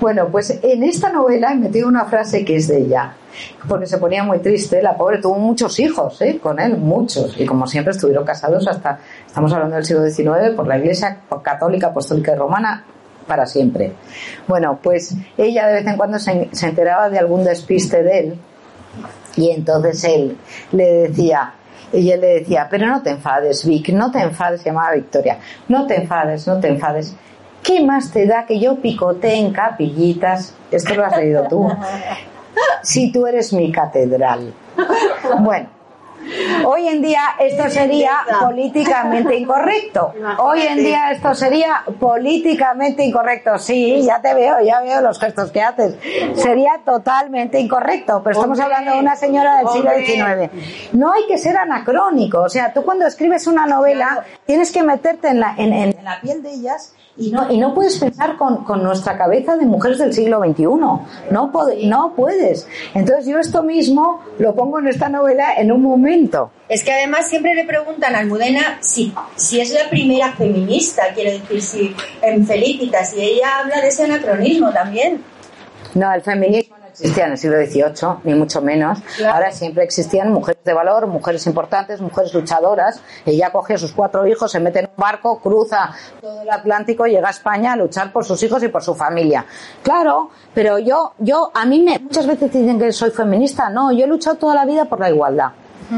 Bueno, pues en esta novela he metido una frase que es de ella, porque se ponía muy triste, la pobre tuvo muchos hijos, ¿eh? Con él, muchos, y como siempre estuvieron casados hasta, estamos hablando del siglo XIX, por la Iglesia Católica, Apostólica y Romana, para siempre. Bueno, pues ella de vez en cuando se, se enteraba de algún despiste de él y entonces él le decía, y él le decía, pero no te enfades, Vic, no te enfades, se llamaba Victoria, no te enfades, no te enfades. ¿Qué más te da que yo picote en capillitas? Esto lo has leído tú. Si tú eres mi catedral. Bueno, Hoy en día esto sería políticamente incorrecto. Hoy en día esto sería políticamente incorrecto. Sí, ya te veo, ya veo los gestos que haces. Sería totalmente incorrecto, pero estamos hablando de una señora del siglo XIX. No hay que ser anacrónico. O sea, tú cuando escribes una novela tienes que meterte en la, en, la piel de ellas y no, y no puedes pensar con, con, nuestra cabeza de mujeres del siglo XXI. No, no puedes. Entonces yo esto mismo lo pongo en esta novela en un momento. Es que además siempre le preguntan a Almudena si, si es la primera feminista, quiero decir, si en Felicitas, y ella habla de ese anacronismo también. No, el feminismo existía en el siglo XVIII, ni mucho menos. Ahora siempre existían mujeres de valor, mujeres importantes, mujeres luchadoras. Ella coge a sus cuatro hijos, se mete en un barco, cruza todo el Atlántico, llega a España a luchar por sus hijos y por su familia. Claro, pero yo, yo, a mí me, muchas veces dicen que soy feminista. No, yo he luchado toda la vida por la igualdad.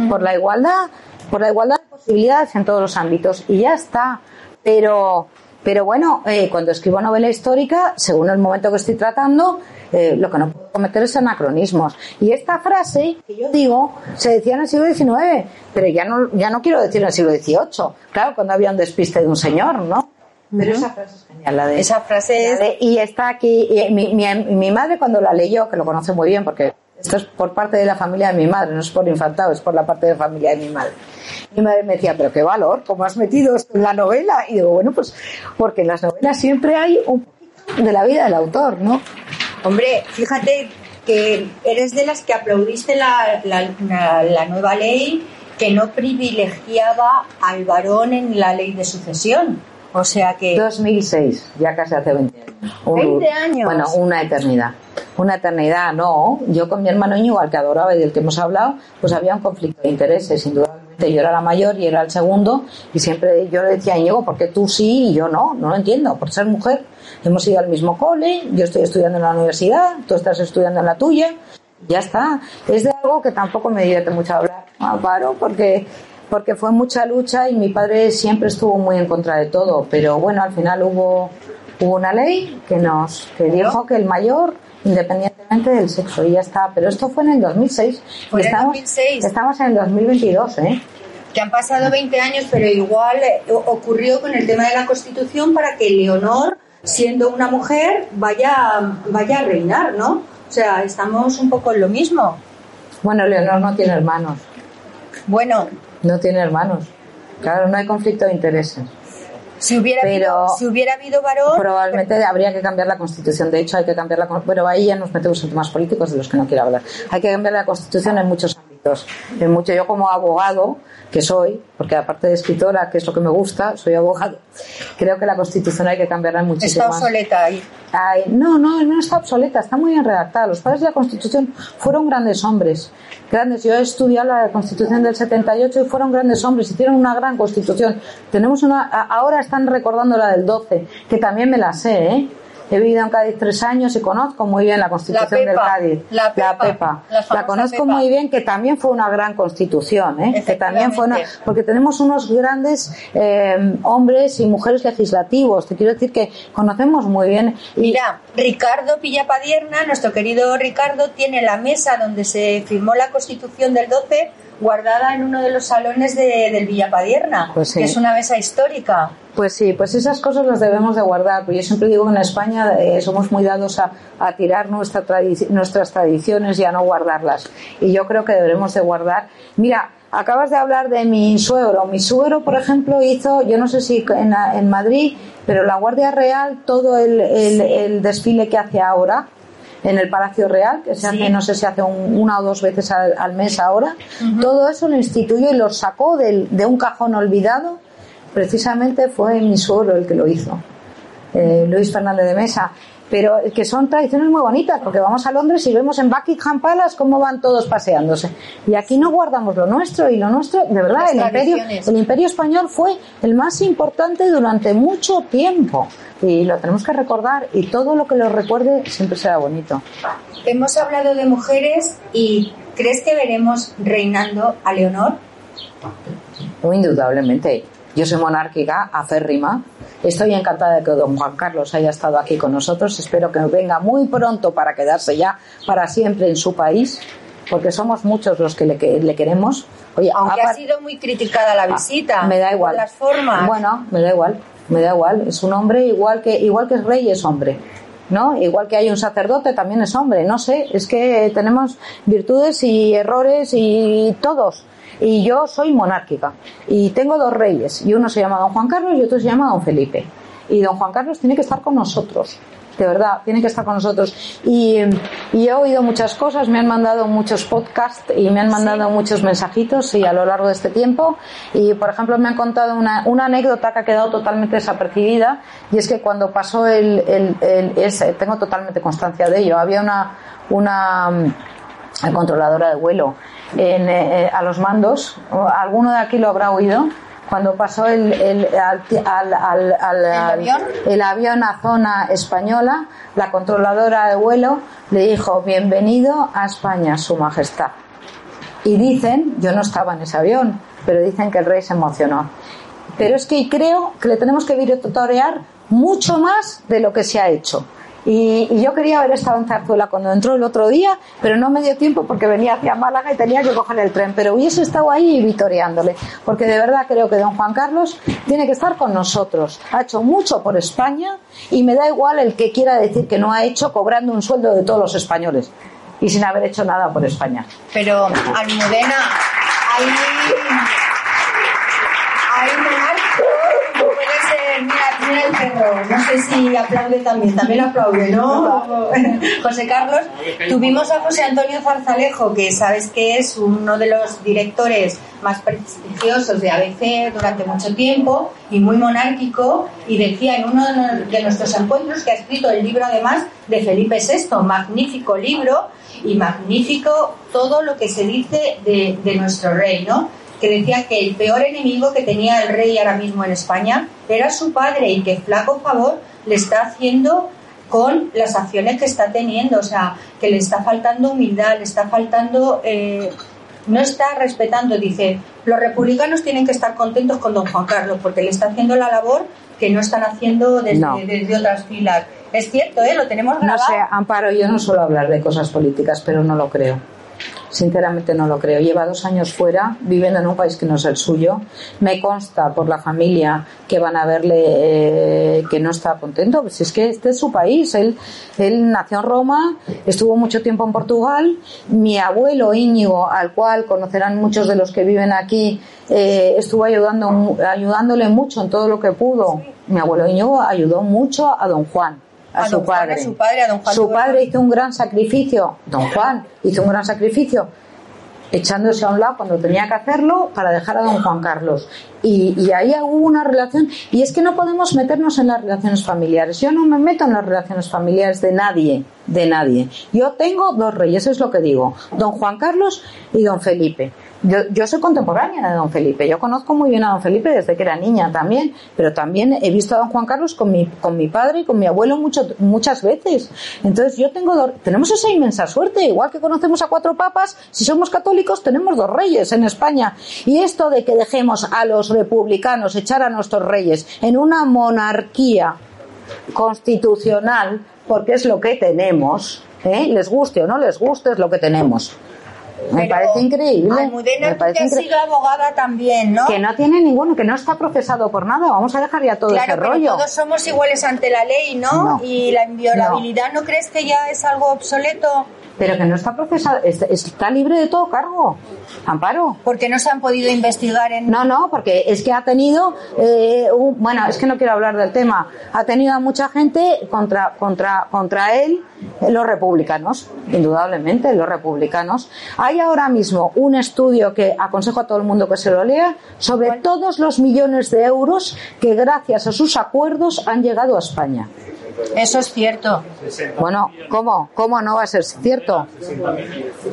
Por la igualdad, por la igualdad de posibilidades en todos los ámbitos. Y ya está. Pero, pero bueno, eh, cuando escribo novela histórica, según el momento que estoy tratando, eh, lo que no puedo cometer es anacronismos. Y esta frase que yo digo se decía en el siglo XIX, pero ya no, ya no quiero decir en el siglo XVIII. Claro, cuando había un despiste de un señor, ¿no? Pero esa frase es genial, la de... Esa frase es... y está aquí, y mi, mi, mi madre cuando la leyó, que lo conoce muy bien porque esto es por parte de la familia de mi madre, no es por infantado, es por la parte de la familia de mi madre. Mi madre me decía, pero qué valor, ¿cómo has metido esto en la novela? Y digo, bueno, pues porque en las novelas siempre hay un poquito de la vida del autor, ¿no? Hombre, fíjate que eres de las que aplaudiste la, la, nueva ley que no privilegiaba al varón en la ley de sucesión. O sea que... 2006, ya casi hace 20 años. 20 años. Bueno, una eternidad. Una eternidad, no. Yo con mi hermano igual que adoraba y del que hemos hablado, pues había un conflicto de intereses, indudablemente. Yo era la mayor y era el segundo, y siempre yo le decía a Íñigo, ¿por qué tú sí y yo no? No lo entiendo, por ser mujer. Hemos ido al mismo cole, yo estoy estudiando en la universidad, tú estás estudiando en la tuya, ya está. Es de algo que tampoco me divierte mucho hablar, paro, porque porque fue mucha lucha y mi padre siempre estuvo muy en contra de todo, pero bueno, al final hubo hubo una ley que nos que dijo que el mayor independientemente del sexo y ya está. Pero esto fue en el 2006. Fue en estamos, 2006. Estamos en el 2022, ¿eh? Que han pasado 20 años, pero igual eh, ocurrió con el tema de la Constitución para que Leonor, siendo una mujer, vaya, vaya a reinar, ¿no? O sea, estamos un poco en lo mismo. Bueno, Leonor no tiene hermanos. Bueno. No tiene hermanos. Claro, no hay conflicto de intereses. Si hubiera, habido, si hubiera habido varón. Probablemente habría que cambiar la constitución. De hecho, hay que cambiar la. Bueno, ahí ya nos metemos en temas políticos de los que no quiero hablar. Hay que cambiar la constitución en muchos En mucho, yo, como abogado, que soy, porque aparte de escritora, que es lo que me gusta, soy abogado, creo que la constitución hay que cambiarla muchísimo. Está obsoleta ahí. no, no, no está obsoleta, está muy bien redactada. Los padres de la constitución fueron grandes hombres. Grandes. Yo he estudiado la constitución del 78 y fueron grandes hombres, hicieron una gran constitución. Tenemos una, ahora están recordando la del 12, que también me la sé, ¿eh? He vivido en Cádiz tres años y conozco muy bien la constitución del Cádiz. La Pepa. La, conozco muy bien, que también fue una gran constitución, ¿eh? que también fue una, porque tenemos unos grandes eh, hombres y mujeres legislativos. Te quiero decir que conocemos muy bien. Mira, Ricardo Pillapadierna, nuestro querido Ricardo, tiene la mesa donde se firmó la constitución del 12 guardada en uno de los salones de, del Villapadierna, pues que es una mesa histórica. Pues sí, pues esas cosas las debemos de guardar. Yo siempre digo que en España eh, somos muy dados a, a tirar nuestra nuestras tradiciones y a no guardarlas. Y yo creo que debemos de guardar. Mira, acabas de hablar de mi suegro. Mi suegro, por ejemplo, hizo, yo no sé si en, en Madrid, pero la Guardia Real, todo el, el, el desfile que hace ahora, en el Palacio Real, que se hace, no sé si hace una o dos veces al, mes ahora. Todo eso lo instituyó y lo sacó de un cajón olvidado. Precisamente fue mi suegro el que lo hizo. eh, Luis Fernández de Mesa, pero que son tradiciones muy bonitas, porque vamos a Londres y vemos en Buckingham Palace cómo van todos paseándose. Y aquí no guardamos lo nuestro, y lo nuestro, de verdad, el imperio, el imperio español fue el más importante durante mucho tiempo. Y lo tenemos que recordar, y todo lo que lo recuerde siempre será bonito. Hemos hablado de mujeres y ¿crees que veremos reinando a Leonor? Indudablemente. Yo soy monárquica, aférrima. Estoy encantada de que don Juan Carlos haya estado aquí con nosotros. Espero que venga muy pronto para quedarse ya para siempre en su país, porque somos muchos los que le, queremos. Oye, Aunque ha sido muy criticada la ah, visita. Me da igual. las formas. Bueno, me da igual. Me da igual. Es un hombre igual que igual que es rey es hombre. ¿no? Igual que hay un sacerdote, también es hombre, no sé, es que tenemos virtudes y errores y todos. Y yo soy monárquica. Y tengo dos reyes. Y uno se llama don Juan Carlos y otro se llama don Felipe. Y don Juan Carlos tiene que estar con nosotros. De verdad, tiene que estar con nosotros. Y, he oído muchas cosas, me han mandado muchos podcasts y me han mandado muchos mensajitos y a lo largo de este tiempo. Y, por ejemplo, me han contado una, una anécdota que ha quedado totalmente desapercibida. Y es que cuando pasó el, el, ese, tengo totalmente constancia de ello, había una, una mm, controladora de vuelo en, eh, a los mandos. ¿Alguno de aquí lo habrá oído? Cuando pasó el, el, al, al, al, avión? el avión a zona española, la controladora de vuelo le dijo, bienvenido a España, Su Majestad. Y dicen, yo no estaba en ese avión, pero dicen que el rey se emocionó. Pero es que creo que le tenemos que virtuorear mucho más de lo que se ha hecho. Y, yo quería haber estado en Zarzuela cuando entró el otro día, pero no me dio tiempo porque venía hacia Málaga y tenía que coger el tren. Pero hubiese estado ahí vitoreándole, porque de verdad creo que don Juan Carlos tiene que estar con nosotros. Ha hecho mucho por España y me da igual el que quiera decir que no ha hecho cobrando un sueldo de todos los españoles y sin haber hecho nada por España. Pero, Almudena, hay no sé si aplaude también, también aplaude, ¿no? José Carlos, tuvimos a José Antonio Zarzalejo, que sabes que es uno de los directores más prestigiosos de ABC durante mucho tiempo y muy monárquico, y decía en uno de nuestros encuentros que ha escrito el libro además de Felipe VI, magnífico libro y magnífico todo lo que se dice de, de nuestro rey, ¿no? Que decía que el peor enemigo que tenía el rey ahora mismo en España era su padre y que flaco favor le está haciendo con las acciones que está teniendo, o sea, que le está faltando humildad, le está faltando, eh, no está respetando, dice, los republicanos tienen que estar contentos con don Juan Carlos porque le está haciendo la labor que no están haciendo desde, desde otras filas. Es cierto, ¿eh? Lo tenemos grabado. No sé, Amparo, yo no suelo hablar de cosas políticas, pero no lo creo. Sinceramente no lo creo. Lleva dos años fuera, viviendo en un país que no es el suyo. Me consta por la familia que van a verle eh, que no está contento. Pues es que este es su país. Él, él nació en Roma, estuvo mucho tiempo en Portugal. Mi abuelo Íñigo, al cual conocerán muchos de los que viven aquí, eh, estuvo ayudando, ayudándole mucho en todo lo que pudo. Mi abuelo Íñigo ayudó mucho a don Juan a, su, padre. su padre. A don Juan su padre hizo un gran sacrificio, don Juan hizo un gran sacrificio echándose a un lado cuando tenía que hacerlo para dejar a don Juan Carlos. Y, y, ahí hubo una relación, y es que no podemos meternos en las relaciones familiares. Yo no me meto en las relaciones familiares de nadie, de nadie. Yo tengo dos reyes, es lo que digo, don Juan Carlos y don Felipe. Yo, yo soy contemporánea de don Felipe, yo conozco muy bien a don Felipe desde que era niña también, pero también he visto a don Juan Carlos con mi, con mi padre y con mi abuelo mucho, muchas veces. Entonces yo tengo tenemos esa inmensa suerte, igual que conocemos a cuatro papas, si somos católicos tenemos dos reyes en España. Y esto de que dejemos a los republicanos echar a nuestros reyes en una monarquía constitucional, porque es lo que tenemos, ¿eh? les guste o no les guste, es lo que tenemos. Me parece increíble. me parece que sido abogada también, ¿no? Que no tiene ninguno, que no está procesado por nada. Vamos a dejar ya todo claro, ese rollo. Todos somos iguales ante la ley, ¿no? y la inviolabilidad, no. crees que ya es algo obsoleto? Pero que no está procesado, está libre de todo cargo. Amparo. Porque no se han podido investigar en. No, no, porque es que ha tenido. Eh, bueno, es que no quiero hablar del tema. Ha tenido a mucha gente contra, contra, contra él, los republicanos, indudablemente, los republicanos. Hay ahora mismo un estudio que aconsejo a todo el mundo que se lo lea sobre todos los millones de euros que gracias a sus acuerdos han llegado a España. Eso es cierto. Bueno, ¿cómo? ¿Cómo no va a ser cierto?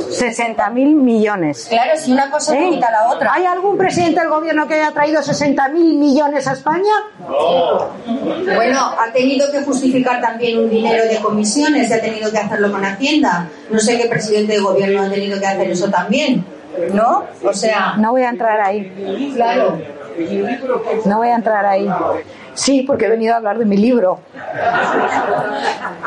60 mil millones. Claro, si una cosa ¿Eh? quita la otra. ¿Hay algún presidente del gobierno que haya traído 60 mil millones a España? Bueno, ha tenido que justificar también un dinero de comisiones ha tenido que hacerlo con Hacienda. No sé qué presidente de gobierno ha tenido que hacer eso también. ¿No? O sea, No voy a entrar ahí. claro. No voy a entrar ahí. Sí, porque he venido a hablar de mi libro.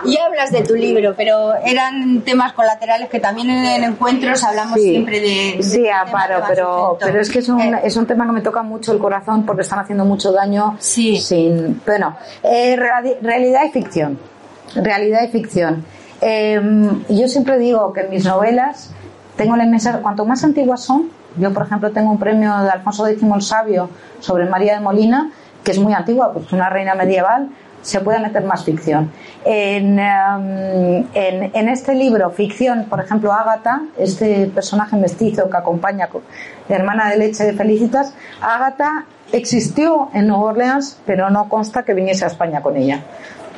Y hablas de tu libro, pero eran temas colaterales que también en encuentros hablamos Sí, siempre de. de sí, que pero, pero es que es un, Eh, es un tema que me toca mucho el corazón porque están haciendo mucho daño Sí. sin... Bueno, eh, reali- realidad y ficción. Realidad y ficción. Eh, yo siempre digo que en mis novelas tengo la inmensa... Cuanto más antiguas son, yo por ejemplo tengo un premio de Alfonso X el Sabio sobre María de Molina, que es muy antigua, pues una reina medieval, se puede meter más ficción. En, em, este libro, ficción, por ejemplo, Ágata, este personaje mestizo que acompaña, co- hermana de leche de Felicitas, Ágata existió en Nueva Orleans, pero no consta que viniese a España con ella.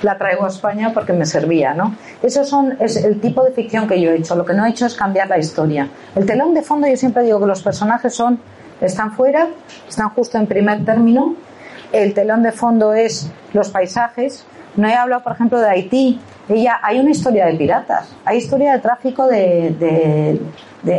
La traigo a España porque me servía, ¿no? Eso son, es el tipo de ficción que yo he hecho. Lo que no he hecho es cambiar la historia. El telón de fondo, yo siempre digo que los personajes son, están fuera, están justo en primer término, el telón de fondo es los paisajes. No he hablado, por ejemplo, de Haití. Ella, hay una historia de piratas, hay historia de tráfico de,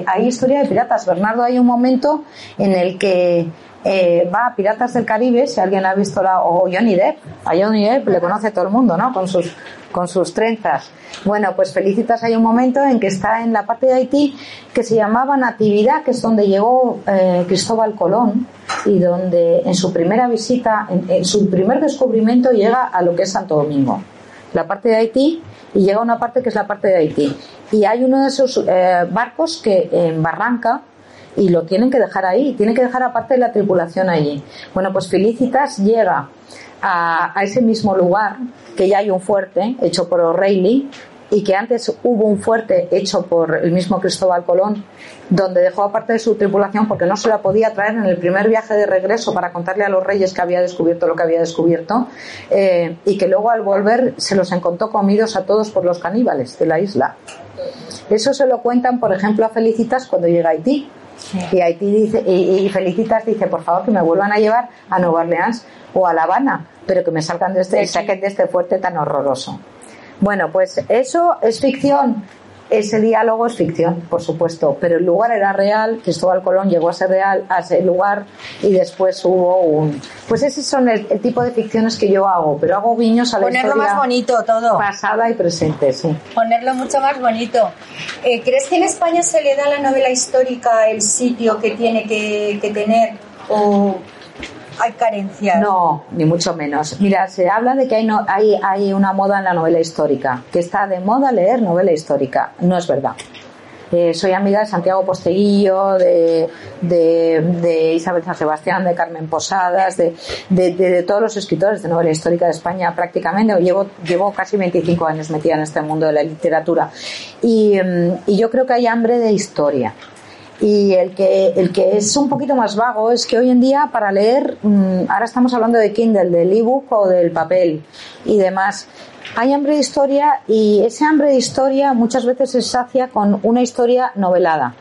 hay historia de piratas. Bernardo, hay un momento en el que eh, va a Piratas del Caribe, si alguien ha visto la, o Johnny Depp, a Johnny Depp le conoce todo el mundo, ¿no? Con sus, con sus trenzas. Bueno, pues Felicitas hay un momento en que está en la parte de Haití que se llamaba Natividad, que es donde llegó eh, Cristóbal Colón y donde en su primera visita, en, su primer descubrimiento llega a lo que es Santo Domingo, la parte de Haití y llega a una parte que es la parte de Haití. Y hay uno de esos eh, barcos que en Barranca y lo tienen que dejar ahí, tienen que dejar aparte de la tripulación allí. Bueno, pues Felicitas llega a, ese mismo lugar, que ya hay un fuerte hecho por O'Reilly y que antes hubo un fuerte hecho por el mismo Cristóbal Colón, donde dejó aparte de su tripulación porque no se la podía traer en el primer viaje de regreso para contarle a los reyes que había descubierto lo que había descubierto, eh, y que luego al volver se los encontró comidos a todos por los caníbales de la isla. Eso se lo cuentan, por ejemplo, a Felicitas cuando llega a Haití. Y Haití dice, y, y Felicitas dice, por favor, que me vuelvan a llevar a Nueva Orleans o a La Habana, pero que me salgan de este, saquen de este fuerte tan horroroso. Bueno, pues eso es ficción. Ese diálogo es ficción, por supuesto, pero el lugar era real, Cristóbal Colón llegó a ser real a ese lugar y después hubo un... Pues esos son el, el tipo de ficciones que yo hago, pero hago guiños a la Ponerlo historia más bonito todo. pasada y presente, sí. Ponerlo mucho más bonito. Eh, ¿Crees que en España se le da a la novela histórica el sitio que tiene que, que tener? ¿O hay carencias? No, ni mucho menos. Mira, se habla de que hay, no, hay, hay una moda en la novela histórica, que está de moda leer novela histórica. No es verdad. Eh, soy amiga de Santiago Posteguillo, de, Isabel San Sebastián, de Carmen Posadas, de, todos los escritores de novela histórica de España prácticamente. Llevo, llevo casi 25 años metida en este mundo de la literatura. Y, mm, y yo creo que hay hambre de historia. Y el que, el que es un poquito más vago es que hoy en día para leer, mm, ahora estamos hablando de Kindle, del ebook o del papel y demás, hay hambre de historia y ese hambre de historia muchas veces se sacia con una historia novelada.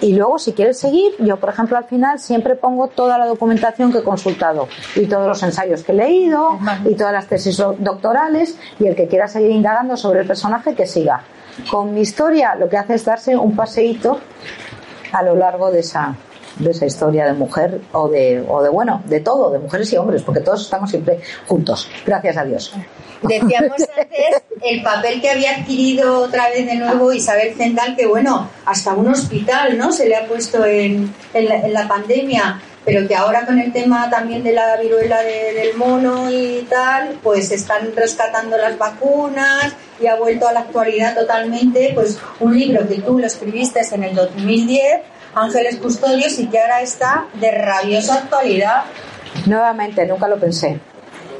Y luego, si quieres seguir, yo, por ejemplo, al final siempre pongo toda la documentación que he consultado y todos los ensayos que he leído y todas las tesis do- doctorales y el que quiera seguir indagando sobre el personaje que siga. Con mi historia lo que hace es darse un paseíto a lo largo de esa de esa historia de mujer o de o de bueno de todo de mujeres y hombres porque todos estamos siempre juntos. Gracias a Dios. Decíamos antes el papel que había adquirido otra vez de nuevo Isabel Zendal, que bueno, hasta un hospital no se le ha puesto en, en, la, en la pandemia, pero que ahora con el tema también de la viruela de- del mono y tal, pues están rescatando las vacunas y ha vuelto a la actualidad totalmente, pues un libro que tú lo escribiste en el 2010, Ángeles Custodios, y que ahora está de rabiosa actualidad. nuevamente nunca lo pensé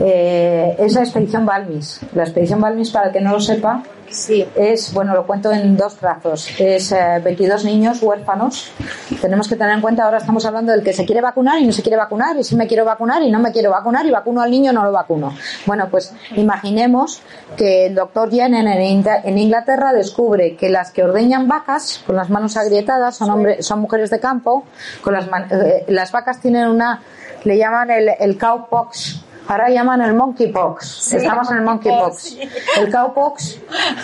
Eh, es la expedición Balmis. La expedición Balmis, para el que no lo sepa, Sí. es, bueno, lo cuento en dos trazos. Es eh, 22 niños huérfanos. Tenemos que tener en cuenta, ahora estamos hablando del que se quiere vacunar y no se quiere vacunar, y si me quiero vacunar y no me quiero vacunar, y vacuno al niño no lo vacuno. Bueno, pues imaginemos que el doctor Jenner en, Ingla- en Inglaterra descubre que las que ordeñan vacas con las manos agrietadas son, hombres, son mujeres de campo, con las, eh, las vacas tienen una, le llaman el, el cowpox. Ahora llaman el monkeypox. Estamos en el monkeypox. El cowpox,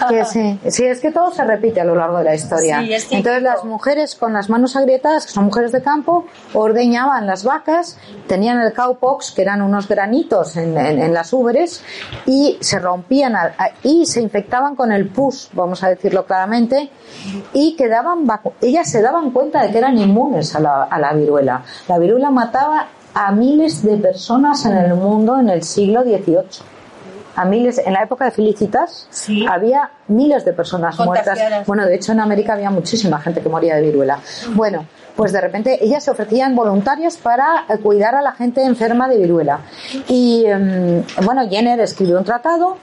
que sí, sí, es que todo se repite a lo largo de la historia. Es. Entonces las mujeres con las manos agrietadas, que son mujeres de campo, ordeñaban las vacas, tenían el cowpox, que eran unos granitos en, en- en las ubres, y se rompían a- a- y se infectaban con el pus, vamos a decirlo claramente, y quedaban ellas se daban cuenta de que eran inmunes a la, a la viruela. La viruela mataba a miles de personas en el mundo en el siglo XVIII a miles, en la época de Felicitas Sí. había miles de personas muertas. Bueno, de hecho en América había muchísima gente que moría de viruela. Bueno, pues de repente ellas se ofrecían voluntarias para cuidar a la gente enferma de viruela. Y em, bueno, Jenner escribió un tratado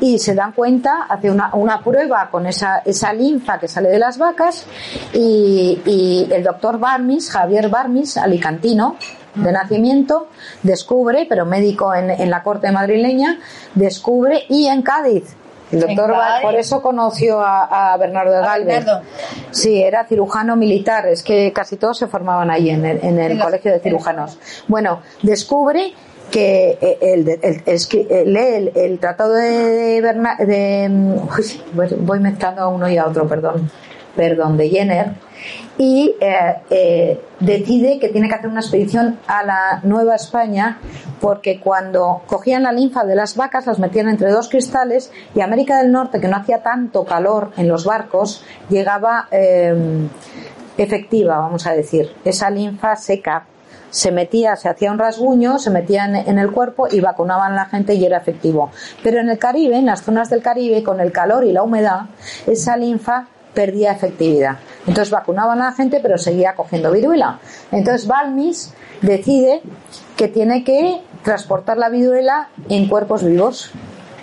y se dan cuenta, hace una, una prueba con esa, esa linfa que sale de las vacas y, y el doctor Barmis, Javier Barmis, alicantino de nacimiento, descubre, pero médico en, en la corte madrileña, descubre y en Cádiz. El doctor por eso conoció a, a Bernardo de Galvez. Bernardo. Sí, era cirujano militar, es que casi todos se formaban ahí en el, en el En la- colegio de cirujanos. Bueno, descubre que eh, el, el- eh, lee el, tratado de, de mm, uy, voy mezclando a uno y a otro, perdón, perdón, de Jenner y eh, eh, decide que tiene que hacer una expedición a la Nueva España porque cuando cogían la linfa de las vacas las metían entre dos cristales y América del Norte, que no hacía tanto calor en los barcos, llegaba eh, efectiva, vamos a decir, esa linfa seca se metía, se hacía un rasguño, se metía en, en el cuerpo y vacunaban a la gente y era efectivo. Pero en el Caribe, en las zonas del Caribe, con el calor y la humedad, esa linfa perdía efectividad. Entonces vacunaban a la gente, pero seguía cogiendo viruela. Entonces Balmis decide que tiene que transportar la viruela en cuerpos vivos.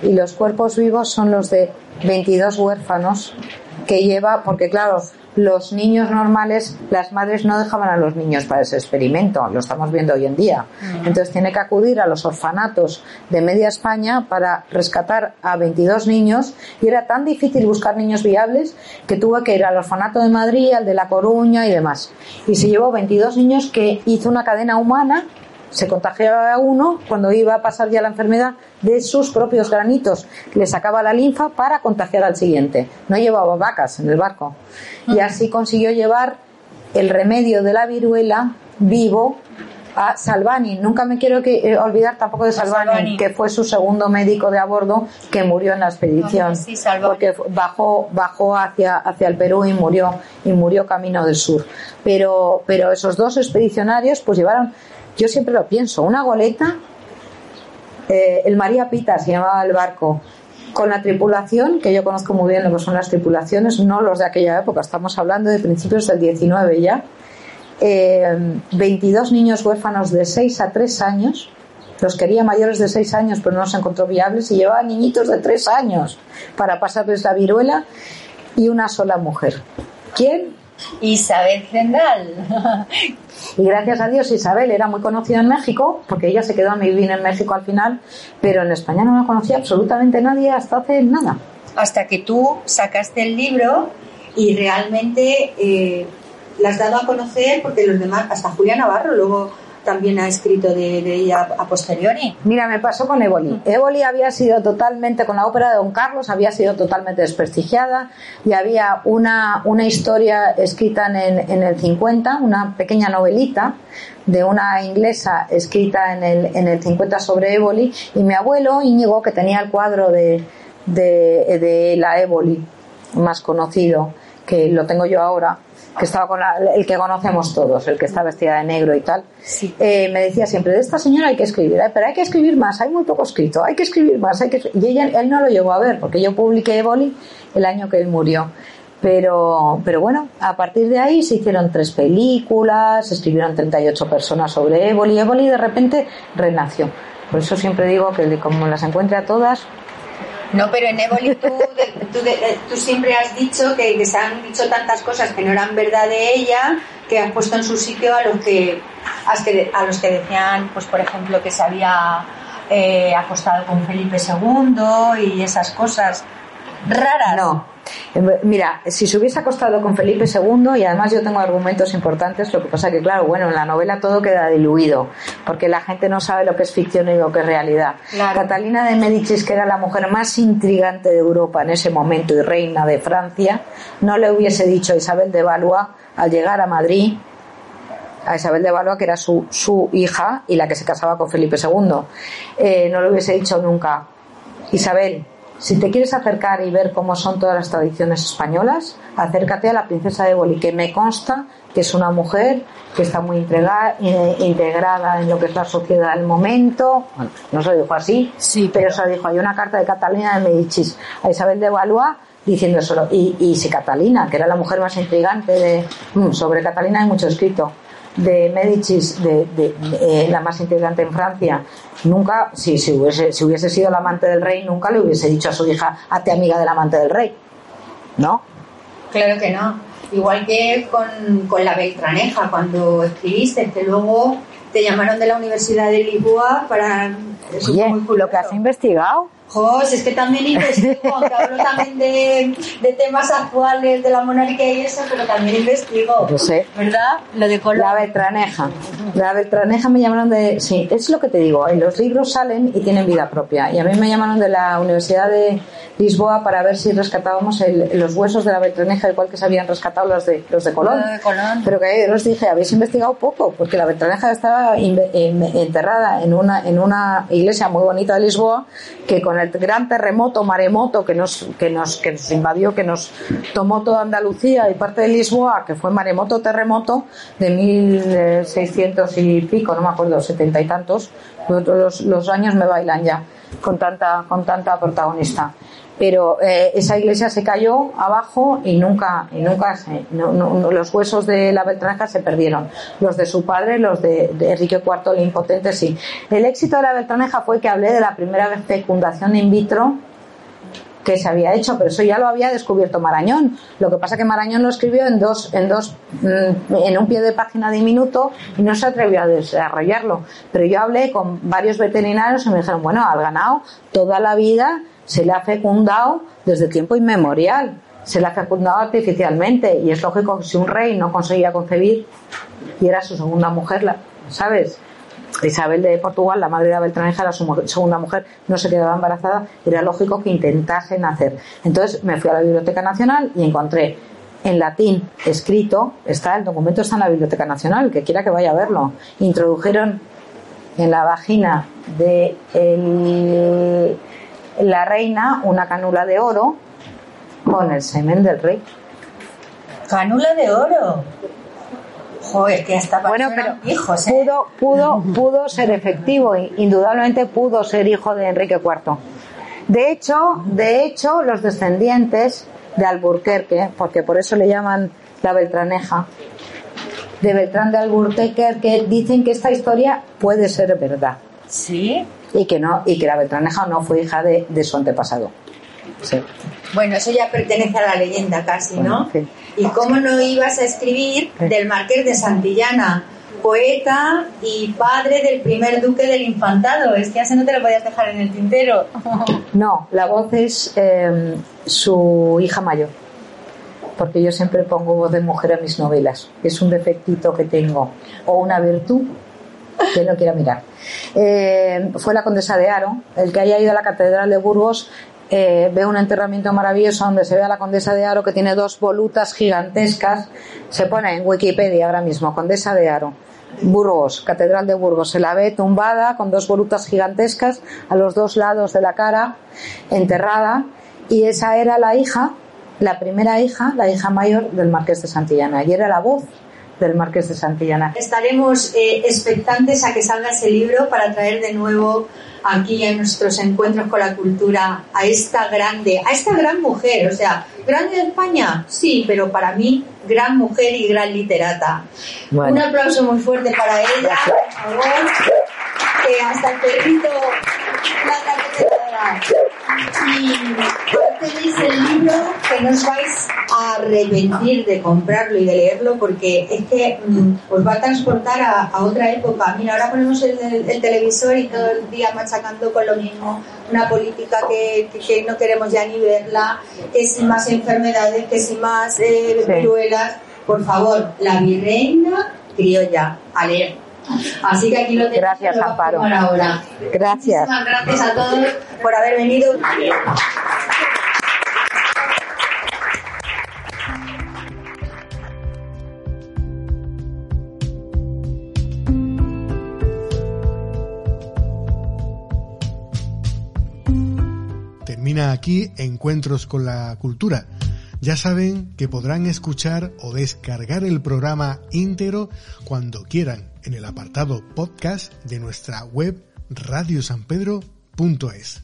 Y los cuerpos vivos son los de 22 huérfanos que lleva, porque claro, los niños normales, las madres no dejaban a los niños para ese experimento, lo estamos viendo hoy en día. Entonces tiene que acudir a los orfanatos de media España para rescatar a 22 niños y era tan difícil buscar niños viables que tuvo que ir al orfanato de Madrid, al de La Coruña y demás. Y se llevó 22 niños que hizo una cadena humana se contagiaba a uno cuando iba a pasar ya la enfermedad de sus propios granitos. Le sacaba la linfa para contagiar al siguiente. No llevaba vacas en el barco. Y así consiguió llevar el remedio de la viruela vivo a Salvani. Nunca me quiero que, eh, olvidar tampoco de Salvani, Salvani. que fue su segundo médico de a bordo que murió en la expedición. Ah, sí, Salvani. porque bajó, bajó hacia, hacia el Perú y murió, y murió camino del sur. Pero, pero esos dos expedicionarios pues llevaron, yo siempre lo pienso, una goleta, eh, el María Pita se llamaba el barco, con la tripulación, que yo conozco muy bien lo que son las tripulaciones, no los de aquella época, estamos hablando de principios del 19 ya, eh, 22 niños huérfanos de 6 a 3 años, los quería mayores de 6 años, pero no los encontró viables, y llevaba niñitos de 3 años para pasarles la viruela y una sola mujer. ¿Quién? Isabel Zendal. Y gracias a Dios Isabel era muy conocida en México, porque ella se quedó a vivir en México al final, pero en España no la conocía absolutamente nadie hasta hace nada. Hasta que tú sacaste el libro y realmente eh, la has dado a conocer porque los demás, hasta Julia Navarro luego también ha escrito de, de ella a posteriori. Mira, me pasó con Éboli. Éboli había sido totalmente, con la ópera de Don Carlos, había sido totalmente desprestigiada y había una, una historia escrita en, el- en el 50, una pequeña novelita de una inglesa escrita en el, en el 50 sobre Éboli y mi abuelo Íñigo, que tenía el cuadro de, de, de la Éboli más conocido, que lo tengo yo ahora, que estaba con la- el que conocemos todos, el que está vestida de negro y tal, eh, me decía siempre, de esta señora hay que escribir, "Ay, pero hay que escribir más, hay muy poco escrito, hay que escribir más, hay que escri-". y ella, él no lo llegó a ver, porque yo publiqué Éboli el año que él murió. Pero, pero bueno, a partir de ahí se hicieron tres películas, se escribieron 38 personas sobre Éboli, y Éboli de repente renació. Por eso siempre digo que como las encuentre a todas, no, pero en Évoli tú, tú, siempre has dicho que, se han dicho tantas cosas que no eran verdad de ella, que has puesto en su sitio a los que, a los que decían, pues por ejemplo, que se había eh, acostado con Felipe II y esas cosas raras. No, Mira, si se hubiese acostado con Felipe II, y además yo tengo argumentos importantes, lo que pasa que, claro, bueno, en la novela todo queda diluido, porque la gente no sabe lo que es ficción y lo que es realidad. Catalina de Medicis, que era la mujer más intrigante de Europa en ese momento y reina de Francia, no le hubiese dicho a Isabel de Valois al llegar a Madrid, a Isabel de Valois, que era su, su hija y la que se casaba con Felipe II, eh, no le hubiese dicho nunca, Isabel, si te quieres acercar y ver cómo son todas las tradiciones españolas, acércate a la princesa de Boli, que me consta que es una mujer que está muy eh, integrada en lo que es la sociedad del momento. Bueno, no se lo dijo así, sí, pero, se lo dijo. Hay una carta de Catalina de Medicis a Isabel de Valois diciendo eso. Y, y si Catalina, que era la mujer más intrigante de, mm, sobre Catalina hay mucho escrito, de Medicis, de, eh, la más integrante en Francia, nunca, si, si, hubiese, si hubiese sido la amante del rey, nunca le hubiese dicho a su hija, hazte amiga del amante del rey. ¿No? Claro que no. Igual que con, con la Beltraneja, cuando escribiste, que luego te llamaron de la Universidad de Lisboa para... Oye, lo que has investigado. Jos, es que también investigo, aunque hablo también de, de, temas actuales de la monarquía y eso, pero también investigo. Yo sé. ¿Verdad? Lo de La Beltraneja. La Beltraneja me llamaron de... Sí, es lo que te digo, los libros salen y tienen vida propia. Y a mí me llamaron de la Universidad de Lisboa para ver si rescatábamos los huesos de la Beltraneja, igual que se habían rescatado los de, los de Colón. Pero que os dije, habéis investigado poco, porque la Beltraneja estaba enterrada en una, en una iglesia muy bonita de Lisboa, que con el gran terremoto, maremoto, que nos, que nos, que nos invadió, que nos tomó toda Andalucía y parte de Lisboa, que fue maremoto, terremoto, de 1600 y pico, no me acuerdo, setenta y tantos, los, los años me bailan ya, con tanta, con tanta protagonista pero eh, esa iglesia se cayó abajo y nunca, y nunca se, los huesos de la Beltraneja se perdieron. Los de su padre, los de, Enrique IV el Impotente, sí. El éxito de la Beltraneja fue que hablé de la primera fecundación in vitro que se había hecho, pero eso ya lo había descubierto Marañón. Lo que pasa que Marañón lo escribió en dos, en dos, mm, en un pie de página diminuto y no se atrevió a desarrollarlo. Pero yo hablé con varios veterinarios y me dijeron, bueno, al ganado toda la vida se le ha fecundado desde tiempo inmemorial, se le ha fecundado artificialmente y es lógico que si un rey no conseguía concebir y era su segunda mujer, ¿sabes? Isabel de Portugal, la madre de Beltraneja, era su segunda mujer, no se quedaba embarazada, era lógico que intentase nacer. Entonces me fui a la Biblioteca Nacional y encontré en latín escrito, está el documento está en la Biblioteca Nacional, que quiera que vaya a verlo. Introdujeron en la vagina de el la reina una canula de oro con el semen del rey. Canula de oro. Joder, que hasta bueno, pero hijos, ¿eh? pudo, pudo, pudo ser efectivo, indudablemente pudo ser hijo de Enrique IV. De hecho, de hecho, los descendientes de Alburquerque, porque por eso le llaman la Beltraneja, de Beltrán de Alburquerque, dicen que esta historia puede ser verdad. Sí y que no y que la Beltraneja no fue hija de, de su antepasado. Bueno, eso ya pertenece a la leyenda casi, ¿no? ¿Y cómo no ibas a escribir del Marqués de Santillana, poeta y padre del primer duque del infantado? Es que así no te lo podías dejar en el tintero. No, la voz es em, su hija mayor. Porque yo siempre pongo voz de mujer a mis novelas. Es un defectito que tengo. O una virtud que no quiera mirar. Eh, fue la condesa de Aro. El que haya ido a la catedral de Burgos eh, ve un enterramiento maravilloso donde se ve a la condesa de Aro que tiene dos volutas gigantescas. Se pone en Wikipedia ahora mismo, condesa de Aro. Burgos, Catedral de Burgos, se la ve tumbada con dos volutas gigantescas a los dos lados de la cara, enterrada, y esa era la hija, la primera hija, la hija mayor del Marqués de Santillana, y era la voz del Marqués de Santillana. Estaremos eh, expectantes a que salga ese libro para traer de nuevo aquí en nuestros encuentros con la cultura a esta grande, a esta gran mujer, o sea, grande de España, sí, pero para mí gran mujer y gran literata. Un aplauso muy fuerte para ella, por favor. que hasta el perrito la Y tenéis el libro que no os vais a arrepentir de comprarlo y de leerlo porque es que mm, os va a transportar a, otra época. Mira, ahora ponemos el, televisor y todo el día machacando con lo mismo. Una política que, no queremos ya ni verla, que sin más enfermedades, que sin más eh, viruelas. Por favor, la virreina criolla, a leer. Así que aquí lo tenemos. Gracias, Amparo. Ahora. Gracias. Muchísimas gracias a todos por haber venido. Termina aquí Encuentros con la Cultura ya saben que podrán escuchar o descargar el programa íntegro cuando quieran en el apartado podcast de nuestra web radiosanpedro.es.